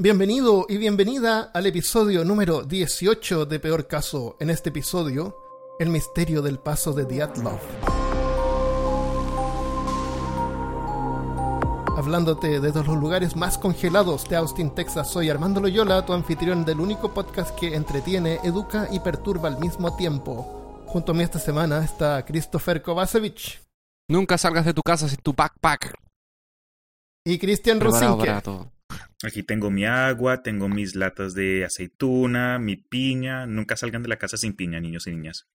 Bienvenido y bienvenida al episodio número 18 de Peor Caso. En este episodio, el misterio del paso de Diatlov. Hablándote desde los lugares más congelados de Austin, Texas, soy Armando Loyola, tu anfitrión del único podcast que entretiene, educa y perturba al mismo tiempo. Junto a mí esta semana está Christopher Kovacevic Nunca salgas de tu casa sin tu backpack. y Cristian todo. Aquí tengo mi agua, tengo mis latas de aceituna, mi piña. Nunca salgan de la casa sin piña, niños y niñas.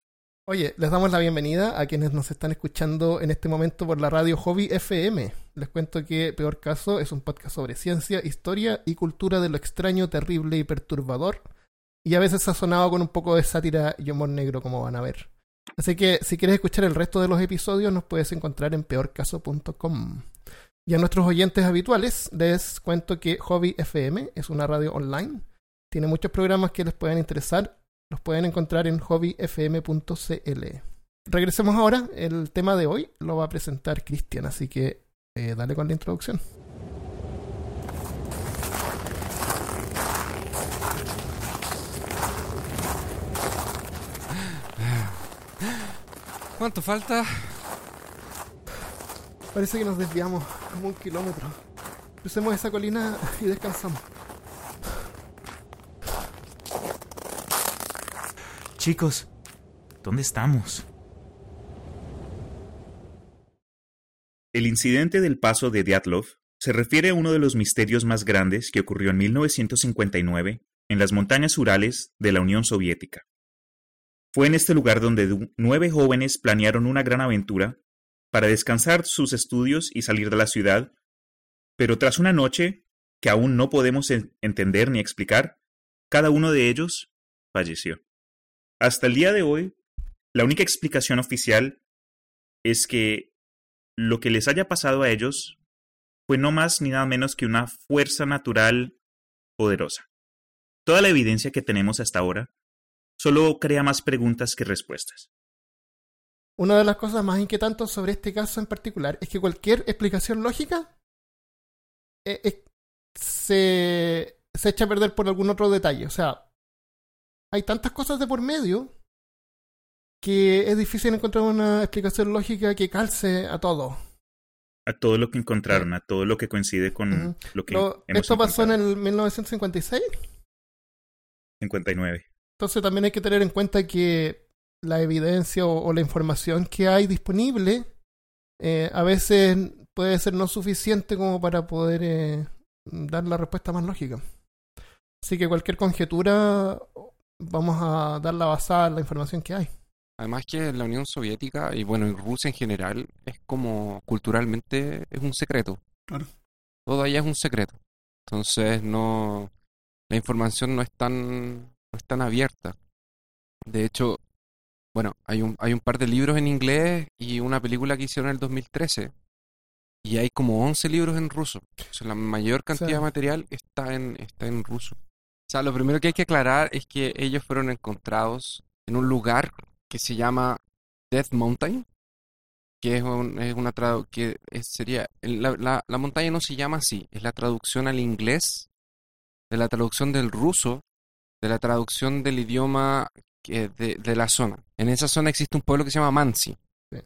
Oye, les damos la bienvenida a quienes nos están escuchando en este momento por la radio Hobby FM. Les cuento que Peor Caso es un podcast sobre ciencia, historia y cultura de lo extraño, terrible y perturbador. Y a veces sazonado con un poco de sátira y humor negro, como van a ver. Así que si quieres escuchar el resto de los episodios, nos puedes encontrar en peorcaso.com. Y a nuestros oyentes habituales les cuento que Hobby FM es una radio online. Tiene muchos programas que les pueden interesar los pueden encontrar en hobbyfm.cl. Regresemos ahora. El tema de hoy lo va a presentar Cristian, así que eh, dale con la introducción. ¿Cuánto falta? Parece que nos desviamos como un kilómetro. Crucemos esa colina y descansamos. Chicos, ¿dónde estamos? El incidente del paso de Dyatlov se refiere a uno de los misterios más grandes que ocurrió en 1959 en las montañas Urales de la Unión Soviética. Fue en este lugar donde nueve jóvenes planearon una gran aventura para descansar sus estudios y salir de la ciudad, pero tras una noche que aún no podemos en- entender ni explicar, cada uno de ellos falleció. Hasta el día de hoy, la única explicación oficial es que lo que les haya pasado a ellos fue no más ni nada menos que una fuerza natural poderosa. Toda la evidencia que tenemos hasta ahora solo crea más preguntas que respuestas. Una de las cosas más inquietantes sobre este caso en particular es que cualquier explicación lógica eh, eh, se, se echa a perder por algún otro detalle. O sea, hay tantas cosas de por medio que es difícil encontrar una explicación lógica que calce a todo. A todo lo que encontraron, a todo lo que coincide con lo que Lo- hemos esto pasó en el 1956. 59. Entonces también hay que tener en cuenta que la evidencia o, o la información que hay disponible eh, a veces puede ser no suficiente como para poder eh, dar la respuesta más lógica. Así que cualquier conjetura vamos a darla basada en la información que hay. Además que la Unión Soviética y bueno, y Rusia en general es como culturalmente es un secreto. Claro. Todo allá es un secreto. Entonces no la información no es tan no es tan abierta. De hecho, bueno, hay un hay un par de libros en inglés y una película que hicieron en el 2013 y hay como 11 libros en ruso. O sea, la mayor cantidad de material está en está en ruso. O sea, lo primero que hay que aclarar es que ellos fueron encontrados en un lugar que se llama Death Mountain, que es, un- es una que es- sería la, la- la montaña no se llama así, es la traducción al inglés de la traducción del ruso, de la traducción del idioma que- de, de la zona. En esa zona existe un pueblo que se llama Mansi. Sí.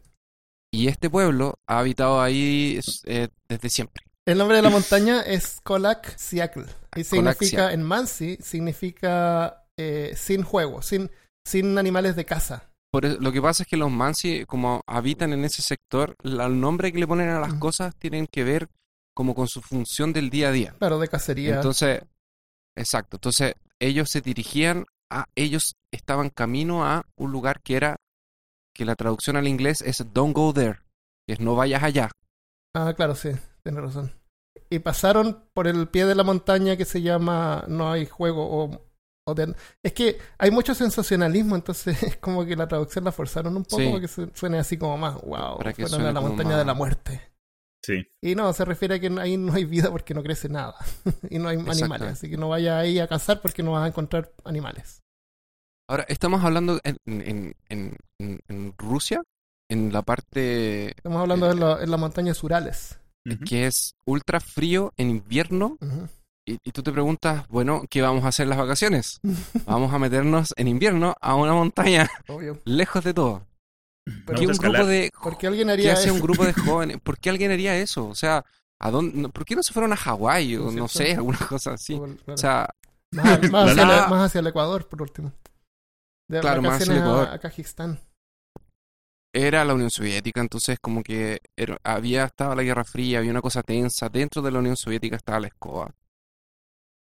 Y este pueblo ha habitado ahí eh, desde siempre. El nombre de la montaña es Kolak Siakl. Y significa, en Mansi, significa eh, sin juego, sin, sin animales de caza. Por eso- lo que pasa es que los Mansi, como habitan en ese sector, la- el nombre que le ponen a las cosas tienen que ver como con su función del día a día. Claro, de cacería. Entonces, exacto. Entonces, ellos se dirigían a, ellos estaban camino a un lugar que era, que la traducción al inglés es don't go there, que es no vayas allá. Ah, claro, sí, tienes razón. Y pasaron por el pie de la montaña que se llama No hay juego o, o de- Es que hay mucho sensacionalismo, entonces es como que la traducción la forzaron un poco Sí. para que se- suene así como más, wow, Para que fueron a la montaña más- de la muerte. Sí. Y no, se refiere a que ahí no hay vida porque no crece nada. y no hay animales, así que no vayas ahí a cazar porque no vas a encontrar animales. Ahora, estamos hablando en, en, en, en- Rusia, en la parte Estamos hablando Eh, de la, en las montañas Urales. Ujú. que es ultra frío en invierno Ujú. y, y tú te preguntas, bueno, ¿qué vamos a hacer en las vacaciones? Vamos a meternos en invierno a una montaña Obvio. lejos de todo. ¿Por Vamos qué un grupo de ¿Por qué alguien ¿Qué haría hace eso? un grupo de jóvenes? ¿Por qué alguien haría eso? O sea, ¿a dónde, no- ¿por qué no se fueron a Hawái o ¿No no sé, alguna cosa así? Claro. O sea, más, más hacia la- el, más hacia el Ecuador, por último. De Claro, vacaciones a- Ecuador. a Kazajistán. era la Unión Soviética, entonces como que era- había estaba la Guerra Fría, había una cosa tensa, dentro de la Unión Soviética estaba la escoba.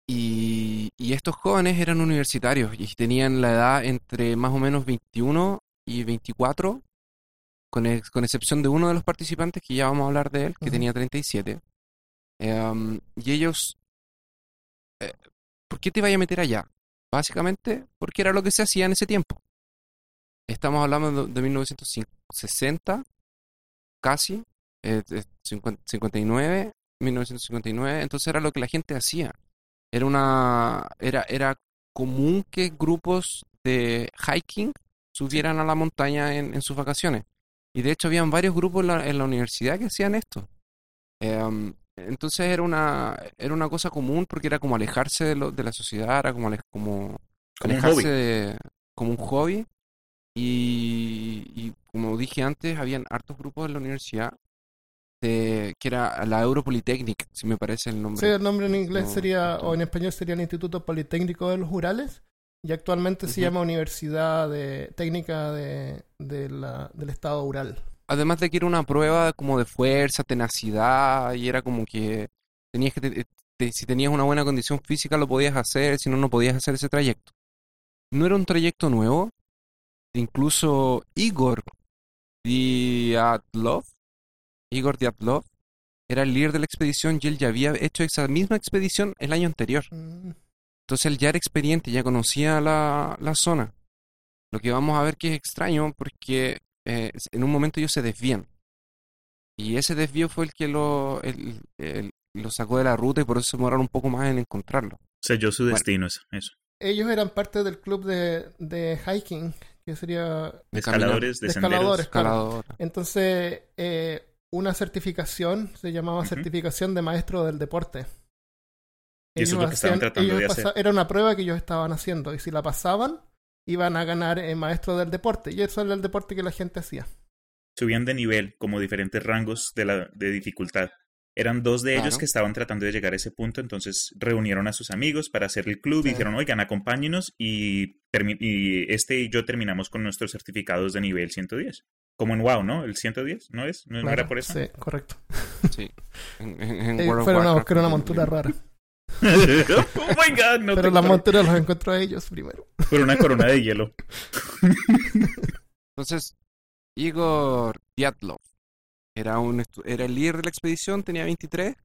Y, y estos jóvenes eran universitarios y tenían la edad entre más o menos 21 y 24, con, ex- con excepción de uno de los participantes que ya vamos a hablar de él, que Ujú. tenía 37. Em, y ellos, eh, ¿por qué te vaya a meter allá? Básicamente porque era lo que se hacía en ese tiempo. Estamos hablando de, de 1960, casi, eh, de 50 59, 1959, entonces era lo que la gente hacía. Era una, era, era común que grupos de hiking subieran a la montaña en, sus vacaciones. Y de hecho habían varios grupos en la, en la universidad que hacían esto. Em, entonces era una, era una cosa común porque era como alejarse de, lo- de la sociedad, era como, ale- como Como un alejarse hobby. de- como un hobby. Y, y como dije antes, habían hartos grupos en la universidad de, que era la Europolitechnic, si me parece el nombre. Sí, el nombre en inglés No, sería, no. o en español sería el Instituto Politécnico de los Urales, y actualmente se llama Universidad de Técnica de, de la- del Estado Ural. Además de que era una prueba como de fuerza, tenacidad, y era como que tenías que te- te- si tenías una buena condición física lo podías hacer, si no, no podías hacer ese trayecto. No era un trayecto nuevo, incluso Igor Dyatlov, Igor Dyatlov, era el líder de la expedición y él ya había hecho esa misma expedición el año anterior. Mm, Entonces él ya era experiente, ya conocía la, la zona. Lo que vamos a ver que es extraño porque eh, en un momento ellos se desvían. Y ese desvío fue el que lo, el- el- lo sacó de la ruta y por eso se demoraron un poco más en encontrarlo. Selló su Bueno. destino, eso. eso. Ellos eran parte del club de, de hiking, que sería De Escaladores, De de senderos. escaladores. claro. Entonces, eh, una certificación se llamaba certificación de maestro del deporte. Y eso es lo que estaban tratando ellos de hacer. Era una prueba que ellos estaban haciendo y si la pasaban, iban a ganar eh, maestro del deporte. Y eso era el deporte que la gente hacía. Subían de nivel como diferentes rangos de, la, de dificultad. Eran dos de ellos Claro. que estaban tratando de llegar a ese punto, entonces reunieron a sus amigos para hacer el club y dijeron, oigan, acompáñenos y, este y yo terminamos con nuestros certificados de nivel 110. Como en WoW, ¿no? El 110, ¿no es? ¿No, Claro, era por eso? Sí, correcto. Sí. En, en- en Ellos World of fueron a Warcraft, buscar una montura rara. Oh my god, no Pero las monturas los encontró a ellos primero. por una corona de hielo. Entonces, Igor Dyatlov era, un, era el líder de la expedición, tenía 23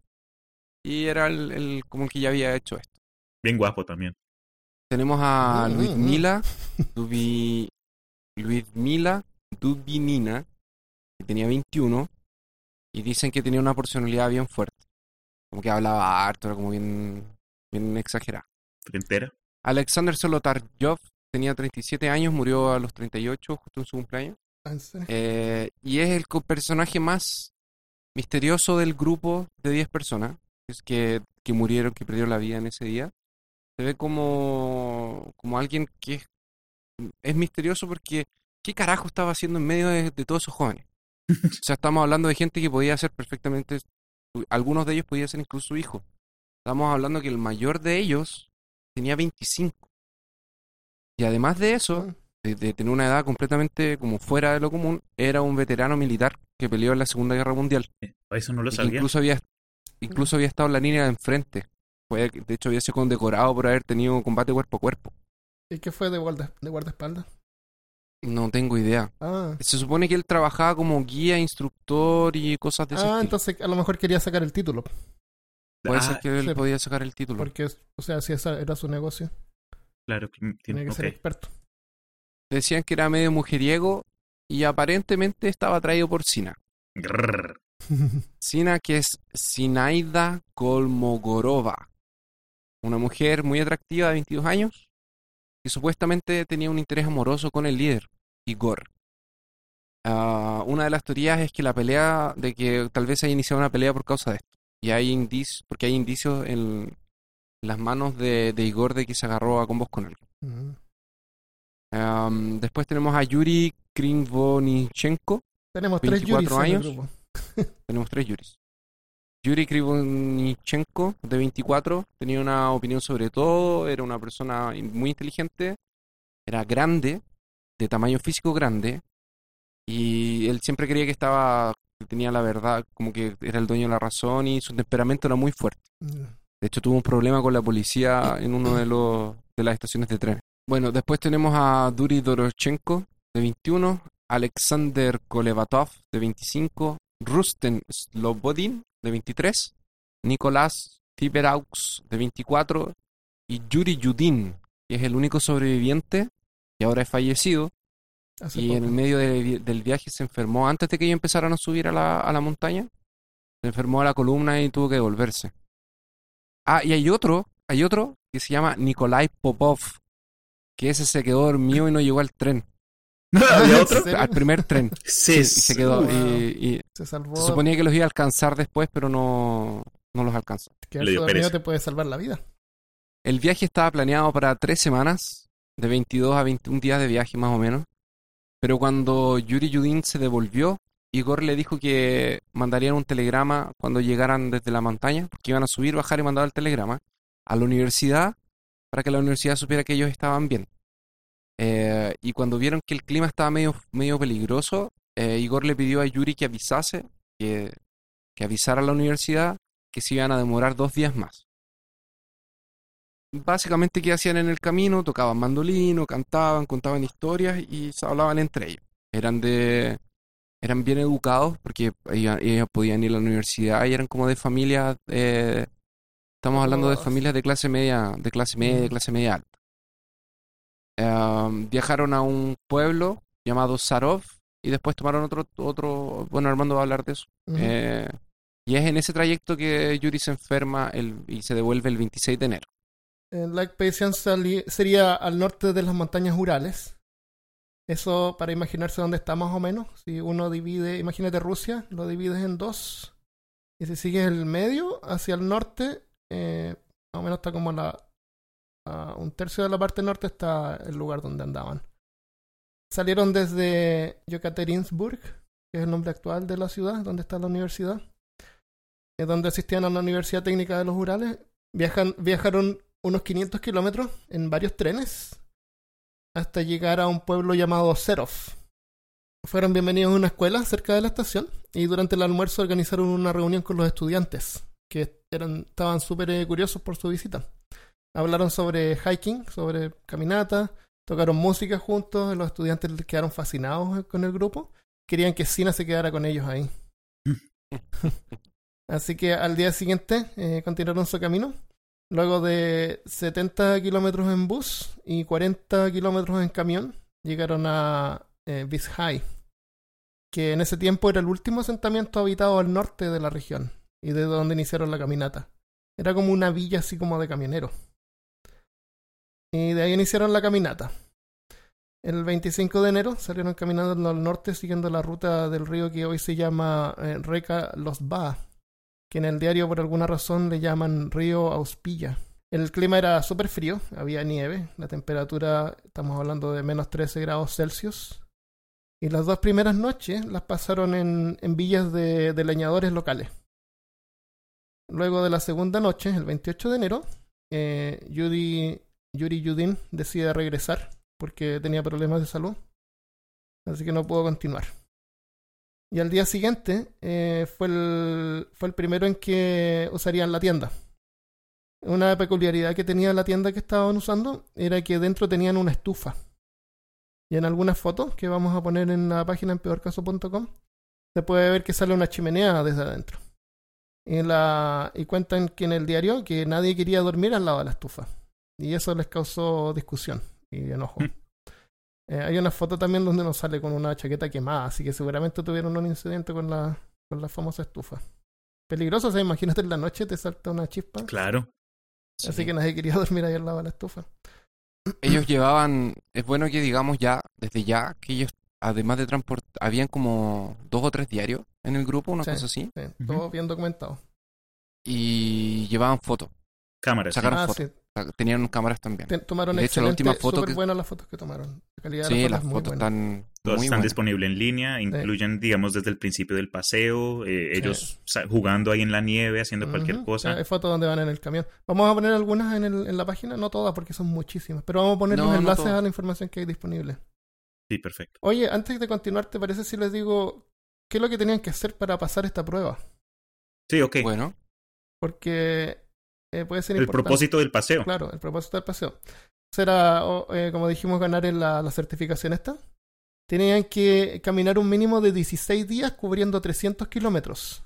y era el, el como el que ya había hecho esto. Bien guapo también. Tenemos a Mm, mm, Luismila Dubi, Luismila Dubinina, que tenía 21, y dicen que tenía una personalidad bien fuerte. Como que hablaba harto, era como bien, bien exagerada. Frentera. Alexander Solotaryov tenía 37 años, murió a los 38, justo en su cumpleaños. ¿En serio? Eh, y es el personaje más misterioso del grupo de 10 personas es que, que murieron, que perdieron la vida en ese día. Se ve como, como alguien que es, es misterioso porque ¿qué carajo estaba haciendo en medio de, de todos esos jóvenes? O sea, estamos hablando de gente que podía ser perfectamente, algunos de ellos podían ser incluso su hijo. Estamos hablando que el mayor de ellos tenía 25. Y además de eso, de, de tener una edad completamente como fuera de lo común, era un veterano militar que peleó en la Segunda Guerra Mundial. Eh, Eso no lo sabía. incluso había, incluso había estado en la línea de enfrente. Fue, de hecho, había sido condecorado por haber tenido combate cuerpo a cuerpo. ¿Y qué fue de, guarda, de guardaespaldas? No tengo idea. Ah, Se supone que él trabajaba como guía, instructor y cosas de ese ah estilo. entonces a lo mejor quería sacar el título. Puede Ah, ser que él sí. podía sacar el título. Porque, o sea, si ese era su negocio, Claro, que tiene, que ser experto. Decían que era medio mujeriego y aparentemente estaba atraído por Sina. Grrr. Sina, que es Sinaida Kolmogorova, una mujer muy atractiva de 22 años que supuestamente tenía un interés amoroso con el líder, Igor. Ah, una de las teorías es que la pelea, de que tal vez haya iniciado una pelea por causa de esto. Y hay indicios, porque hay indicios en, las manos de, de Igor de que se agarró a combos con él. Después tenemos a Yuri Krivonichenko. Tenemos tres 24 Yuris en el grupo. Tenemos tres Yuris. Yuri Krivonichenko, de 24, tenía una opinión sobre todo, era una persona muy inteligente, era grande, de tamaño físico grande, y él siempre creía que estaba, que tenía la verdad, como que era el dueño de la razón, y su temperamento era muy fuerte. Mm. De hecho, tuvo un problema con la policía en uno de los de las estaciones de tren. Bueno, después tenemos a Duri Dorochenko, de 21, Alexander Kolevatov, de 25, Rusten Slobodin, de 23, Nicolás Tiberaux, de 24, y Yuri Yudin, que es el único sobreviviente y ahora es fallecido. Hace Y en el medio de- del viaje se enfermó antes de que ellos empezaran a subir a la, a la montaña. Se enfermó a la columna y tuvo que devolverse. Ah, y hay otro, hay otro que se llama Nikolai Popov, que ese se quedó dormido y no llegó al tren, ¿Había ¿En otro? al primer tren. Sí, Sí, y se quedó. Wow. Y, y Se salvó. se suponía que los iba a alcanzar después, pero no, no los alcanzó. que Le dio dormido te puede salvar la vida. El viaje estaba planeado para tres semanas, de 22 a 21 días de viaje más o menos. Pero cuando Yuri Yudin se devolvió, Igor le dijo que mandarían un telegrama cuando llegaran desde la montaña, porque iban a subir, bajar y mandar el telegrama a la universidad para que la universidad supiera que ellos estaban bien. Eh, y cuando vieron que el clima estaba medio, medio peligroso, eh, Igor le pidió a Yuri que avisase, que, que avisara a la universidad que se iban a demorar dos días más básicamente qué hacían en el camino, tocaban mandolino, cantaban, contaban historias y se hablaban entre ellos. Eran de eran bien educados porque ellos, podían ir a la universidad y eran como de familias eh, estamos hablando de familias de clase media, de clase media, de clase media alta. Em, viajaron a un pueblo llamado Sarov y después tomaron otro otro, bueno, Armando va a hablar de eso. Eh, y es en ese trayecto que Yuri se enferma el, y se devuelve el 26 de enero. El Lake Pasian sali- sería al norte de las montañas Urales. Eso para imaginarse dónde está más o menos. Si uno divide, imagínate Rusia, lo divides en dos. Y si sigues el medio hacia el norte, eh, más o menos está como la, a un tercio de la parte norte está el lugar donde andaban. Salieron desde Yekaterinburg, que es el nombre actual de la ciudad, donde está la universidad, es donde asistían a la Universidad Técnica de los Urales. Viajan, viajaron unos 500 kilómetros en varios trenes hasta llegar a un pueblo llamado Serov. Fueron bienvenidos a una escuela cerca de la estación y durante el almuerzo organizaron una reunión con los estudiantes que eran, estaban súper eh, curiosos por su visita. Hablaron sobre hiking, sobre caminata, tocaron música juntos, los estudiantes quedaron fascinados con el grupo, querían que Sina se quedara con ellos ahí. Así que al día siguiente eh, continuaron su camino. Luego de 70 kilómetros en bus y 40 kilómetros en camión, llegaron a eh, Vizhai, que en ese tiempo era el último asentamiento habitado al norte de la región y de donde iniciaron la caminata. Era como una villa así como de camioneros. Y de ahí iniciaron la caminata. El 25 de enero salieron caminando al norte siguiendo la ruta del río que hoy se llama eh, Reka Los Ba, que en el diario por alguna razón le llaman río Auspilla. El clima era súper frío, había nieve, la temperatura, estamos hablando de menos 13 grados Celsius. Y las dos primeras noches las pasaron en, en villas de, leñadores locales. Luego de la segunda noche, el 28 de enero, eh, Yuri, Yuri Yudin decide regresar porque tenía problemas de salud. Así que no pudo continuar. Y al día siguiente eh, fue, el, fue el primero en que usarían la tienda. Una peculiaridad que tenía la tienda que estaban usando era que dentro tenían una estufa. Y en algunas fotos que vamos a poner en la página en peorcaso.com se puede ver que sale una chimenea desde adentro. La, y cuentan que en el diario que nadie quería dormir al lado de la estufa. Y eso les causó discusión y enojo. Eh, hay una foto también donde nos sale con una chaqueta quemada, así que seguramente tuvieron un incidente con la, con la famosa estufa. Peligroso, o sea, imagínate en la noche te salta una chispa, Claro. Sí. así que nadie quería dormir ahí al lado de la estufa. Ellos llevaban, es bueno que digamos ya, desde ya, que ellos, además de transportar, habían como dos o tres diarios en el grupo, una Sí. cosa así, Sí, todo bien documentado. y llevaban fotos. Cámaras. Sacaron Ah, fotos. Tenían cámaras también. Tomaron De hecho, la última foto que- buenas las fotos que tomaron. La calidad de Sí, las las fotos están Todas muy están buenas. disponibles en línea, incluyen, digamos, desde el principio del paseo, eh, Sí. ellos jugando ahí en la nieve, haciendo cualquier cosa. Hay fotos donde van en el camión. Vamos a poner algunas en, el- en la página, no todas porque son muchísimas, pero vamos a poner No, los no enlaces todas. a la información que hay disponible. Sí, perfecto. Oye, antes de continuar, ¿te parece si les digo qué es lo que tenían que hacer para pasar esta prueba? Sí, ok. Bueno, Porque eh, puede ser el importante. propósito del paseo. Claro, el propósito del paseo. Será, eh, como dijimos, ganar en la, la certificación esta. Tenían que caminar un mínimo de 16 días cubriendo 300 kilómetros.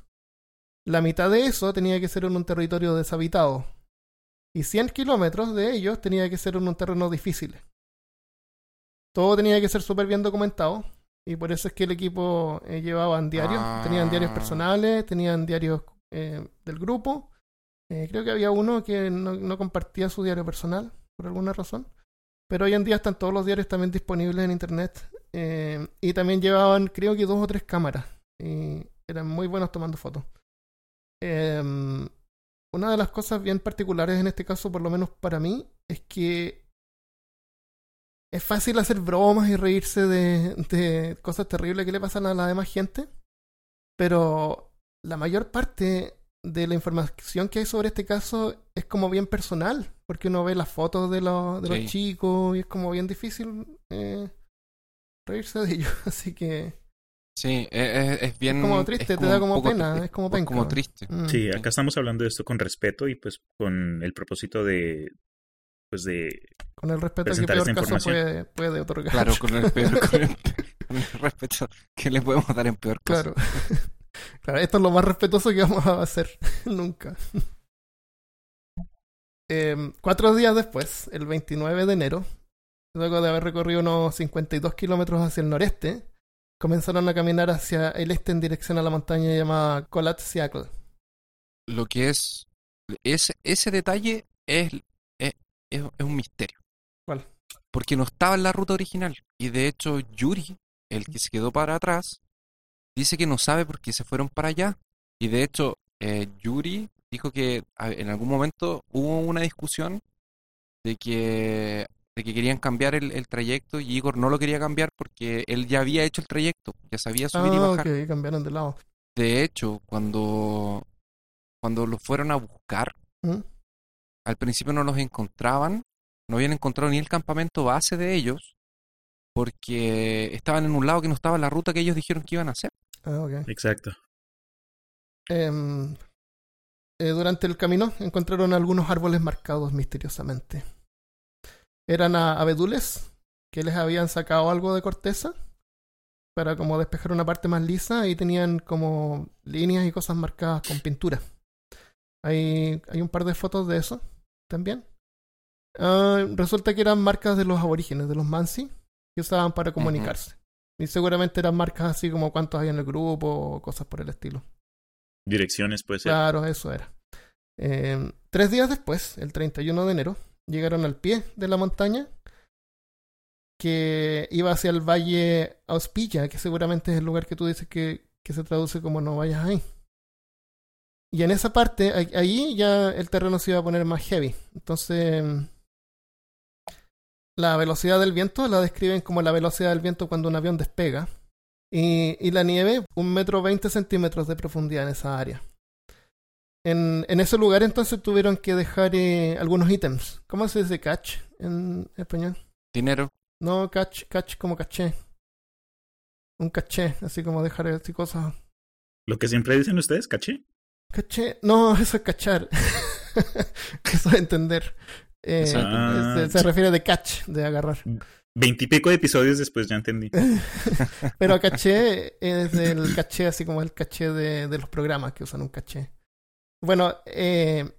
La mitad de eso tenía que ser en un territorio deshabitado. Y 100 kilómetros de ellos tenía que ser en un terreno difícil. Todo tenía que ser súper bien documentado. Y por eso es que el equipo eh, llevaban diarios. Ah. Tenían diarios personales, tenían diarios eh, del grupo. Eh, creo que había uno que no, compartía su diario personal, por alguna razón. Pero hoy en día están todos los diarios también disponibles en internet. Eh, y también llevaban, creo que dos o tres cámaras. Y eran muy buenos tomando fotos. Eh, una de las cosas bien particulares en este caso, por lo menos para mí, es que es fácil hacer bromas y reírse de, de cosas terribles que le pasan a la demás gente. Pero la mayor parte de la información que hay sobre este caso es como bien personal, porque uno ve las fotos de los, de Sí. los chicos y es como bien difícil eh, reírse de ellos. Así que sí, es, es- es bien. es como triste, es te da como poco- pena, es como penca. como triste. Mm. Sí, acá estamos hablando de esto con respeto y pues con el propósito de pues de Con el respeto que presentar peor esta caso puede, puede otorgar. Claro, con el, peor, con, el, con el respeto que le podemos dar en peor caso. Claro. Claro, esto es lo más respetuoso que vamos a hacer nunca. Em, cuatro días después, el 29 de enero, luego de haber recorrido unos 52 kilómetros hacia el noreste, comenzaron a caminar hacia el este en dirección a la montaña llamada Colat-Siakl. Lo que es. Ese, ese detalle es, es, es, es un misterio. ¿Cuál? Porque no estaba en la ruta original. Y de hecho, Yuri, el que se quedó para atrás, dice que no sabe por qué se fueron para allá. Y de hecho, eh, Yuri dijo que en algún momento hubo una discusión de que, de que querían cambiar el, el trayecto y Igor no lo quería cambiar porque él ya había hecho el trayecto, ya sabía subir y Ah, bajar. cambiaron de lado. De hecho, cuando, cuando los fueron a buscar, ¿Mm? al principio no los encontraban, no habían encontrado ni el campamento base de ellos, porque estaban en un lado que no estaba en la ruta que ellos dijeron que iban a hacer. Ah, ok. exacto. Em, eh, durante el camino encontraron algunos árboles marcados misteriosamente. Eran a- abedules que les habían sacado algo de corteza para como despejar una parte más lisa y tenían como líneas y cosas marcadas con pintura. Hay, hay un par de fotos de eso también. Ah, resulta que eran marcas de los aborígenes, de los Mansi, que usaban para comunicarse. Y seguramente eran marcas así como cuántos hay en el grupo o cosas por el estilo. Direcciones puede ser. Claro, eso era. Eh, tres días después, el 31 de enero, llegaron al pie de la montaña que iba hacia el valle Auspilla, que seguramente es el lugar que tú dices que, que se traduce como no vayas ahí. Y en esa parte, ahí ya el terreno se iba a poner más heavy. Entonces, la velocidad del viento la describen como la velocidad del viento cuando un avión despega. Y, y la nieve, un metro veinte centímetros de profundidad en esa área. En, en ese lugar entonces tuvieron que dejar eh, algunos ítems. ¿Cómo se dice catch en español? Dinero, No, catch, catch como caché. Un caché, así como dejar así cosas. Lo que siempre dicen ustedes, caché. Caché, no, eso es cachar. eso es entender. Eh. Ah, se, se refiere de catch, de agarrar. Veintipico de episodios después ya entendí. Pero caché es el caché, así como el caché de, de los programas que usan un caché. Bueno, eh,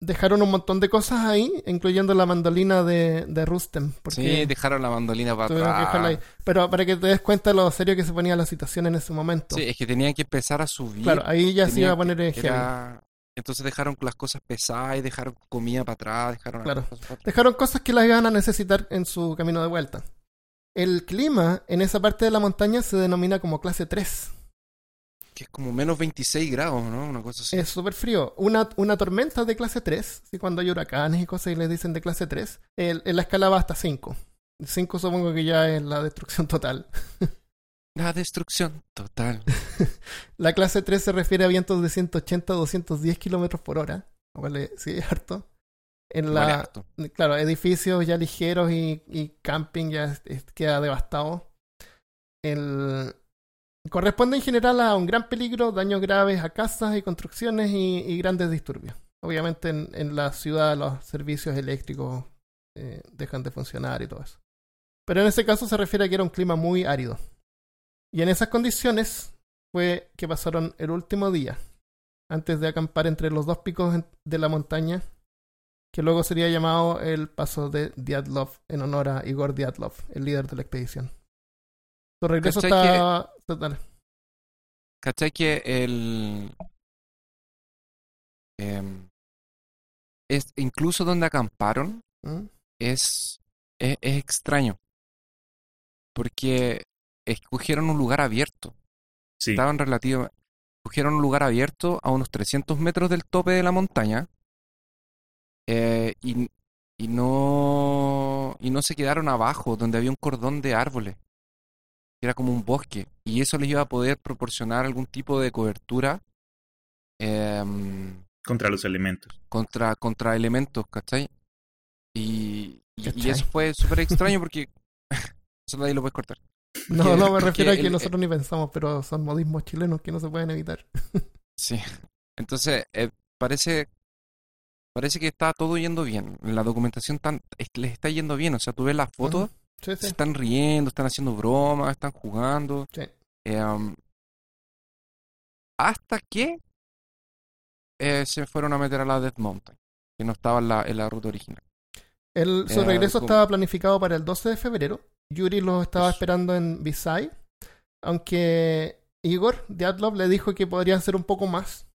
dejaron un montón de cosas ahí, incluyendo la mandolina de, de Rustem. Porque sí, dejaron la mandolina para ahí. atrás. Pero para que te des cuenta lo serio que se ponía la situación en ese momento. Sí, es que tenían que empezar a subir. claro, ahí ya se iba a poner heavy. Era- Entonces dejaron las cosas pesadas y dejaron comida para atrás, dejaron Claro. cosas para atrás. Dejaron cosas que las iban a necesitar en su camino de vuelta. El clima en esa parte de la montaña se denomina como clase 3. Ok. que es como menos 26 grados, ¿no? Una cosa así. Es súper frío. Una, una tormenta de clase 3, ¿sí? cuando hay huracanes y cosas y les dicen de clase 3, el- en la escala va hasta 5. 5 supongo que ya es la destrucción total. La destrucción total. La clase 3 se refiere a vientos de 180 a 210 kilómetros por hora. Vale, sí, es harto. En Vale la, harto. claro, edificios ya ligeros y, y camping ya es- es- queda devastado. El, corresponde en general a un gran peligro, daños graves a casas y construcciones y, y grandes disturbios. Obviamente en, en la ciudad los servicios eléctricos eh, dejan de funcionar y todo eso. Pero en ese caso se refiere a que era un clima muy árido. Y en esas condiciones fue que pasaron el último día, antes de acampar entre los dos picos de la montaña, que luego sería llamado el paso de Diatlov en honor a Igor Diatlov, el líder de la expedición. Su regreso ¿Cachai está... Dale. ¿Cachai que el... em, es, incluso donde acamparon ¿Mm? es, es, es extraño. Porque escogieron un lugar abierto. Sí, Estaban relativo... Escogieron un lugar abierto a unos 300 metros del tope de la montaña. eh, y, y no... Y no se quedaron abajo, donde había un cordón de árboles. Era como un bosque. Y eso les iba a poder proporcionar algún tipo de cobertura. em, contra los elementos. contra, contra elementos, ¿cachai? Y, y, y eso fue súper extraño porque eso nadie lo puede cortar. No, no me refiero a que el- nosotros ni pensamos, pero son modismos chilenos que no se pueden evitar. Sí. Entonces, eh, parece parece que está todo yendo bien. La documentación tan, es- les está yendo bien. O sea, tú ves las fotos, Sí, se están riendo, están haciendo bromas, están jugando. Sí. Eh, um, hasta que eh, se fueron a meter a la Death Mountain, que no estaba en la, en la ruta original. El, su regreso como- estaba planificado para el 12 de febrero. Yuri lo estaba esperando en Visay, aunque Igor Diatlov le dijo que podrían ser un poco más.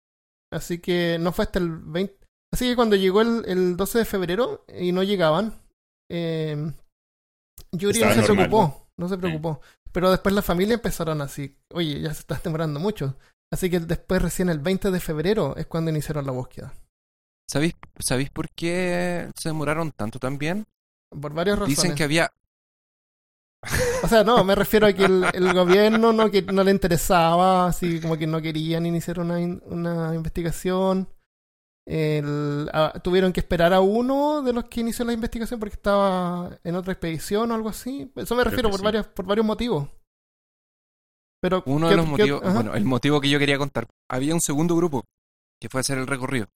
Así que no fue hasta el 20. Así que cuando llegó el, el 12 de febrero y no llegaban, eh, Yuri no se normal, preocupó. No se preocupó. Pero después la familia empezaron así. Oye, ya se está demorando mucho. Así que después, recién el 20 de febrero, es cuando iniciaron la búsqueda. ¿Sabéis, ¿Sabéis por qué se demoraron tanto también? Por varias razones. Dicen que había O sea, no, me refiero a que el, el gobierno no, que, no le interesaba, así como que no querían iniciar una, in- una investigación. El- tuvieron que esperar a uno de los que inició la investigación porque estaba en otra expedición o algo así. Eso me refiero por, sí. varias, por varios motivos. Pero, uno ¿qué- de los motivos, ajá. bueno, el motivo que yo quería contar. Había un segundo grupo que fue a hacer el recorrido,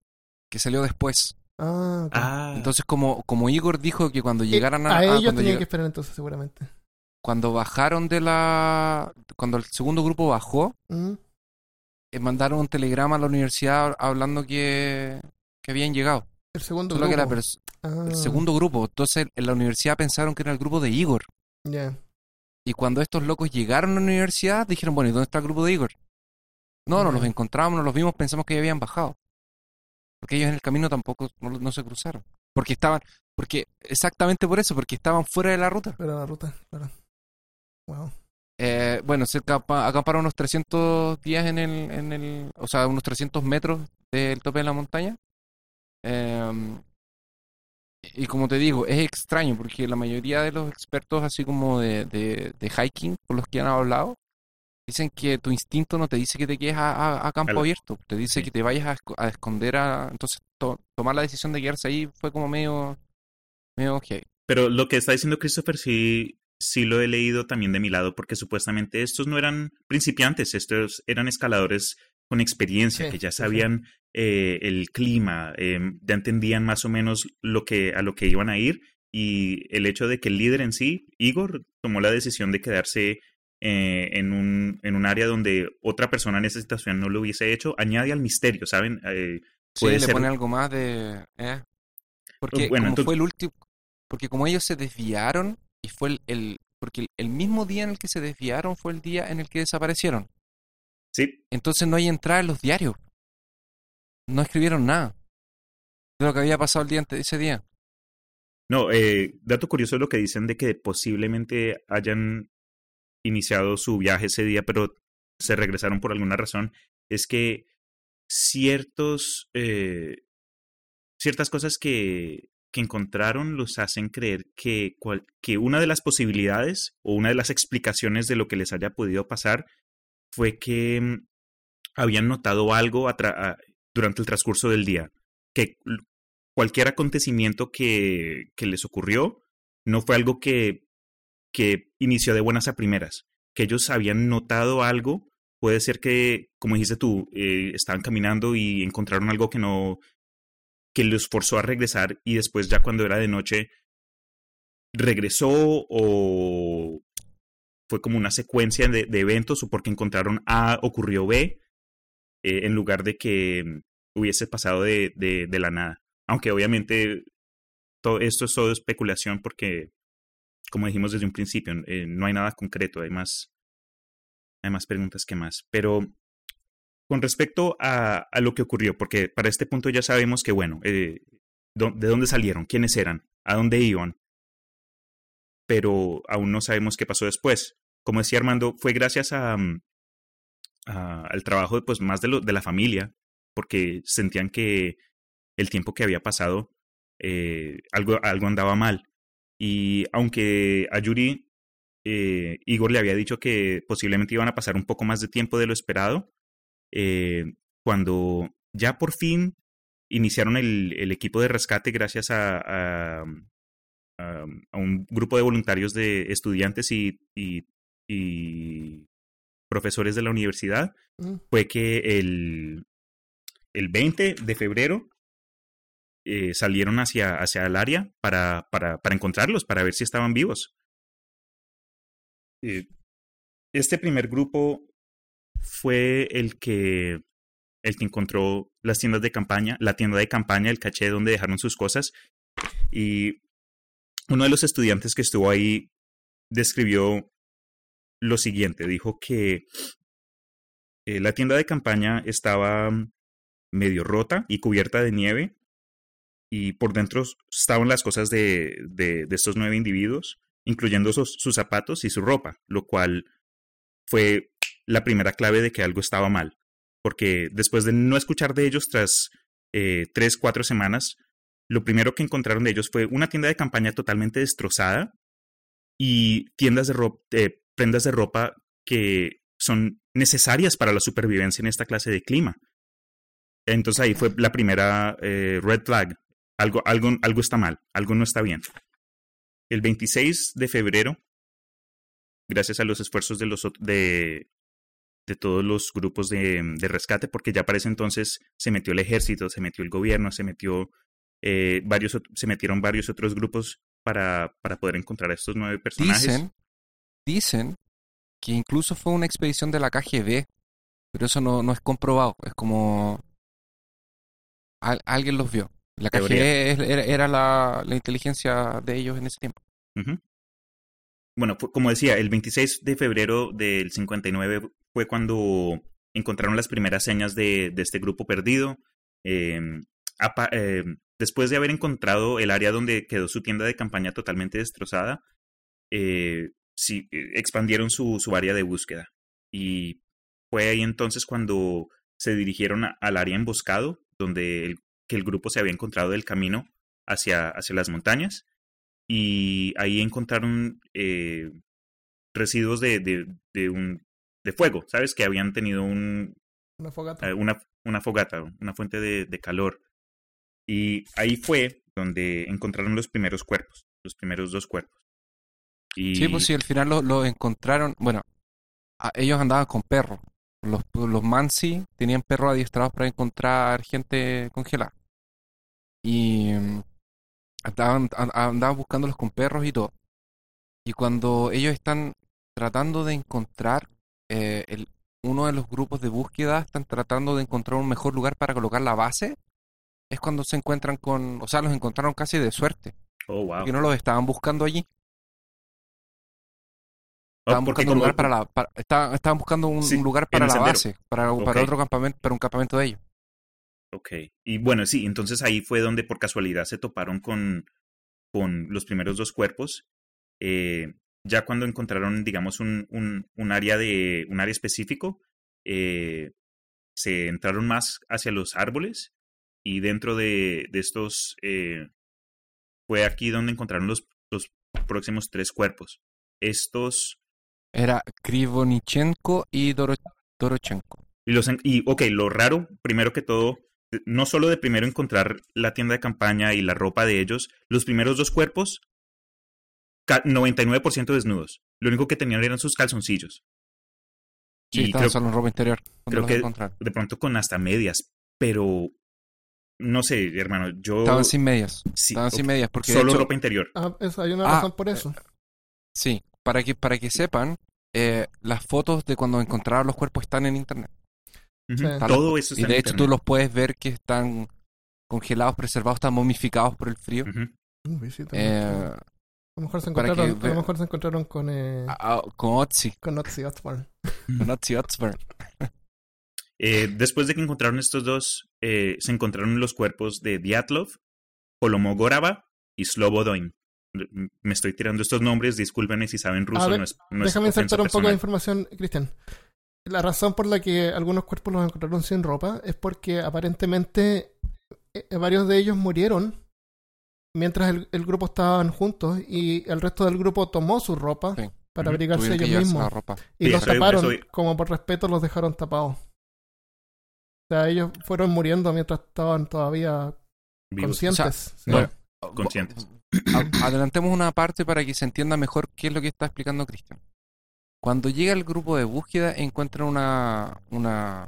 que salió después. Ah. Ah, Entonces, como, como Igor dijo que cuando llegaran a, a ah, ellos tenían que esperar entonces seguramente. Cuando bajaron de la, cuando el segundo grupo bajó, Mm, eh, mandaron un telegrama a la universidad hablando que, que habían llegado. El segundo Solo que la grupo. pers- Ah, el segundo grupo. Entonces, en la universidad pensaron que era el grupo de Igor. ya. Y cuando estos locos llegaron a la universidad, dijeron, bueno, ¿y dónde está el grupo de Igor? No, no Ya. los encontramos, no los vimos, pensamos que ya habían bajado. Porque ellos en el camino tampoco no, no se cruzaron. Porque estaban, porque exactamente por eso, porque estaban fuera de la ruta. Pero la ruta, claro. Wow. Eh, bueno, se acampa- acamparon unos 300 días en el, en el, o sea, unos 300 metros del tope de la montaña. Eh, y como te digo, es extraño porque la mayoría de los expertos, así como de, de, de hiking, con los que han hablado, dicen que tu instinto no te dice que te quedes a, a- a campo abierto, te dice sí. que te vayas a, esco- a esconder a... Entonces, to- tomar la decisión de quedarse ahí fue como medio, medio heavy. Pero lo que está diciendo Christopher sí, sí lo he leído también de mi lado, porque supuestamente estos no eran principiantes, estos eran escaladores con experiencia, Sí, que ya sí. sabían eh, el clima, eh, ya entendían más o menos lo que, a lo que iban a ir, y el hecho de que el líder en sí, Igor, tomó la decisión de quedarse eh, en, un, en un área donde otra persona en esa situación no lo hubiese hecho, añade al misterio, ¿saben? Eh, Sí, Puede le ser- pone algo más de... eh. Porque Bueno, como entonces- fue el último... Porque como ellos se desviaron y fue el, el- Porque el, el mismo día en el que se desviaron fue el día en el que desaparecieron. sí, Entonces no hay entrada en los diarios. No escribieron nada de lo que había pasado el día ante- ese día. No, eh, dato curioso lo que dicen de que posiblemente hayan iniciado su viaje ese día, pero se regresaron por alguna razón, es que ciertos, eh, ciertas cosas que, que encontraron los hacen creer que, que una de las posibilidades o una de las explicaciones de lo que les haya podido pasar fue que mm, habían notado algo durante el transcurso del día, que cualquier acontecimiento que, que les ocurrió no fue algo que, que inició de buenas a primeras, que ellos habían notado algo, puede ser que, como dijiste tú, eh, estaban caminando y encontraron algo que no, que los forzó a regresar y después ya cuando era de noche regresó o fue como una secuencia de, eventos o porque encontraron A ocurrió B eh, en lugar de que hubiese pasado de, de, la nada. Aunque obviamente todo esto es todo especulación porque, como dijimos desde un principio, eh, no hay nada concreto, hay más, hay más preguntas que más. Pero con respecto a, lo que ocurrió, porque para este punto ya sabemos que, bueno, eh, de dónde salieron, quiénes eran, a dónde iban, pero aún no sabemos qué pasó después. Como decía Armando, fue gracias a, mm, al trabajo pues, más de, lo, de la familia, porque sentían que el tiempo que había pasado, eh, algo, algo andaba mal. Y aunque a Yuri, eh, Igor le había dicho que posiblemente iban a pasar un poco más de tiempo de lo esperado, eh, cuando ya por fin iniciaron el, el equipo de rescate gracias a, a, a, un grupo de voluntarios de estudiantes y, y, y profesores de la universidad, fue que el, el 20 de febrero eh, salieron hacia, hacia el área para, para, para, encontrarlos, para ver si estaban vivos. Eh, este primer grupo fue el que, el que encontró las tiendas de campaña, la tienda de campaña, el caché donde dejaron sus cosas. Y uno de los estudiantes que estuvo ahí describió lo siguiente, dijo que eh, la tienda de campaña estaba medio rota y cubierta de nieve y por dentro estaban las cosas de, de, estos nueve individuos, incluyendo sus, sus, zapatos y su ropa, lo cual fue la primera clave de que algo estaba mal, porque después de no escuchar de ellos tras eh, tres, cuatro semanas, lo primero que encontraron de ellos fue una tienda de campaña totalmente destrozada y tiendas de ropa, eh, prendas de ropa que son necesarias para la supervivencia en esta clase de clima. Entonces ahí fue la primera eh, red flag. Algo, algo, algo está mal, algo no está bien. El 26 de febrero, gracias a los esfuerzos de, los, de, de todos los grupos de, de, rescate, porque ya para ese entonces se metió el ejército, se metió el gobierno, se metió eh, varios, se metieron varios otros grupos para, para poder encontrar a estos nueve personajes. Dicen, dicen que incluso fue una expedición de la KGB, pero eso no, no es comprobado, es como alguien los vio. La KGB era, la, la, inteligencia de ellos en ese tiempo. Bueno, como decía, el 26 de febrero del 59 fue cuando encontraron las primeras señas de, de este grupo perdido. Eh, eh, después de haber encontrado el área donde quedó su tienda de campaña totalmente destrozada, eh, expandieron su, su área de búsqueda. Y fue ahí entonces cuando se dirigieron al área emboscado, donde el, que el grupo se había encontrado del camino hacia, hacia las montañas. Y ahí encontraron residuos de, de, de, un, de fuego, ¿sabes? Que habían tenido un, una fogata. Eh, una, una, fogata, una fuente de, de calor. Y ahí fue donde encontraron los primeros cuerpos, los primeros dos cuerpos. Y... Sí, pues sí, al final lo, lo encontraron. Bueno, ellos andaban con perros. Los, los Mansi tenían perros adiestrados para encontrar gente congelada. Y mm, andaban, andaban buscándolos con perros y todo. Y cuando ellos están tratando de encontrar, eh, el, uno de los grupos de búsqueda están tratando de encontrar un mejor lugar para colocar la base, es cuando se encuentran con, o sea, los encontraron casi de suerte. Oh, wow. Porque no los estaban buscando allí. Estaban buscando un lugar para la, estaban, buscando un, lugar para la base, para, para otro campamento, para un campamento de ellos. Ok. Y bueno, sí, entonces ahí fue donde por casualidad se toparon con, con los primeros dos cuerpos. Eh, ya cuando encontraron, digamos, un, un, un, área de un área específico, eh, se entraron más hacia los árboles y dentro de, de estos eh, fue aquí donde encontraron los, los próximos tres cuerpos. Estos Era Krivonichenko y Doro- Dorochenko. Y, los, y, ok, lo raro, primero que todo, no solo de primero encontrar la tienda de campaña y la ropa de ellos, los primeros dos cuerpos, 99% desnudos. Lo único que tenían eran sus calzoncillos. Sí, y estaban creo, solo en ropa interior. creo los que- de pronto con hasta medias, pero no sé, hermano, yo... Estaban sin medias. sí, Estaban sin medias porque solo hecho- ropa interior. Ah, eso, hay una Ah, razón por eso. Sí, para que, para que sepan, eh, las fotos de cuando encontraron los cuerpos están en internet. Todo eso Y está de en hecho tú internet. los puedes ver que están congelados, preservados, están momificados por el frío. También. Eh, a lo mejor se que encontraron, a ve- lo mejor se encontraron con, eh, ah, ah, con Otzi, con Ozzy Osbourne. con Otzi Osbourne. Eh, después de que encontraron estos dos, eh, se encontraron los cuerpos de Dyatlov, Kolomogorova y Slobodoin. M- Me estoy tirando estos nombres, discúlpenme si saben ruso, ver, no es, no Déjame insertar un poco de información, Cristian. La razón por la que algunos cuerpos los encontraron sin ropa es porque aparentemente eh, varios de ellos murieron mientras el, el grupo estaban juntos y el resto del grupo tomó su ropa Sí. para abrigarse ellos mismos y Sí, los taparon. eso- Como por respeto los dejaron tapados. O sea, ellos fueron muriendo mientras estaban todavía Vivos. conscientes. Bueno, conscientes. adelantemos una parte para que se entienda mejor qué es lo que está explicando Cristian. Cuando llega el grupo de búsqueda, encuentran una, una,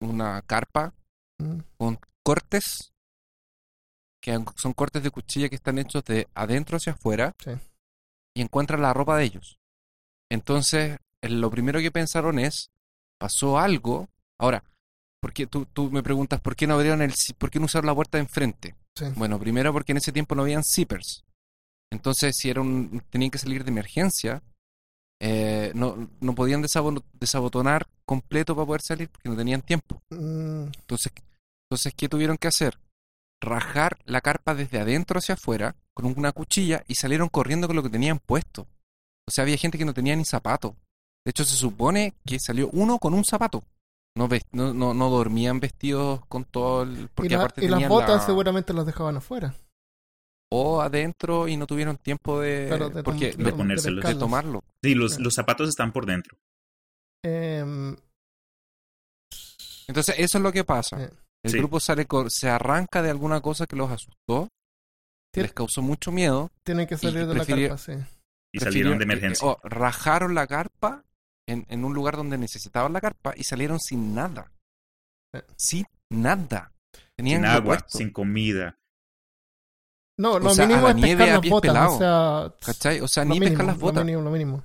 una carpa Mm. con cortes, que son cortes de cuchilla que están hechos de adentro hacia afuera, Sí. y encuentran la ropa de ellos. Entonces, eh, lo primero que pensaron es, pasó algo. Ahora, porque tú, tú me preguntas, ¿por qué no abrieron el, por qué no usaron la puerta de enfrente? Sí. Bueno, primero porque en ese tiempo no habían zippers. Entonces, si era un- tenían que salir de emergencia, eh, no, no podían desabo- desabotonar completo para poder salir porque no tenían tiempo. Mm, Entonces, entonces, ¿qué tuvieron que hacer? Rajar la carpa desde adentro hacia afuera con una cuchilla y salieron corriendo con lo que tenían puesto. O sea, había gente que no tenía ni zapato. De hecho, se supone que salió uno con un zapato. No, no, no, no dormían vestidos con todo el... y Porque la- aparte y las tenían botas la- seguramente las dejaban afuera. o adentro y no tuvieron tiempo de, Claro, de tom- porque, de de, tom- ponérselos. de tomarlo. Sí, los, los zapatos están por dentro. Em, Entonces, eso es lo que pasa. Eh, El Sí. grupo sale se arranca de alguna cosa que los asustó, que les causó mucho miedo. tienen que salir de la carpa, sí. Y salieron de emergencia. eh, o rajaron la carpa en, en un lugar donde necesitaban la carpa y salieron sin nada. Eh. Sin nada. Tenían sin lo agua, puesto, sin comida. No, lo sea, a mínimo la es nieve pescar a las botas. O sea, ¿Cachai? O sea, lo ni mínimo, pescar las lo botas. mínimo, lo mínimo.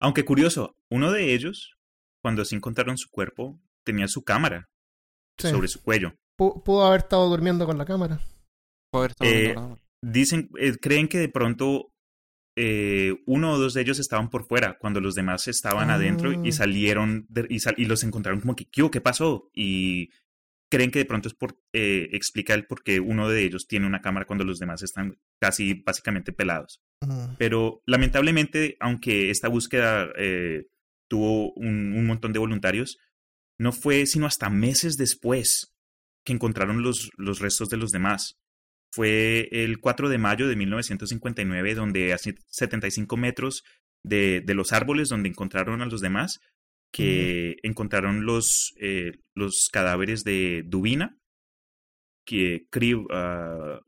Aunque curioso, uno de ellos, cuando se encontraron su cuerpo, tenía su cámara Sí. sobre su cuello. Pu- Pudo haber estado durmiendo con la cámara. Poder estar Eh, dormido. Dicen, eh, creen que de pronto eh, uno o dos de ellos estaban por fuera, cuando los demás estaban Ah. adentro y salieron de- y, sal- y los encontraron como que, ¿qué, pasó? Y creen que de pronto es por, eh, explica el por qué uno de ellos tiene una cámara cuando los demás están casi básicamente pelados. Pero lamentablemente, aunque esta búsqueda eh, tuvo un, un montón de voluntarios, no fue sino hasta meses después que encontraron los, los restos de los demás. Fue el 4 de mayo de 1959, donde a 75 metros de, de los árboles donde encontraron a los demás, que encontraron los, eh, los cadáveres de Dubina, que Kriv, ah,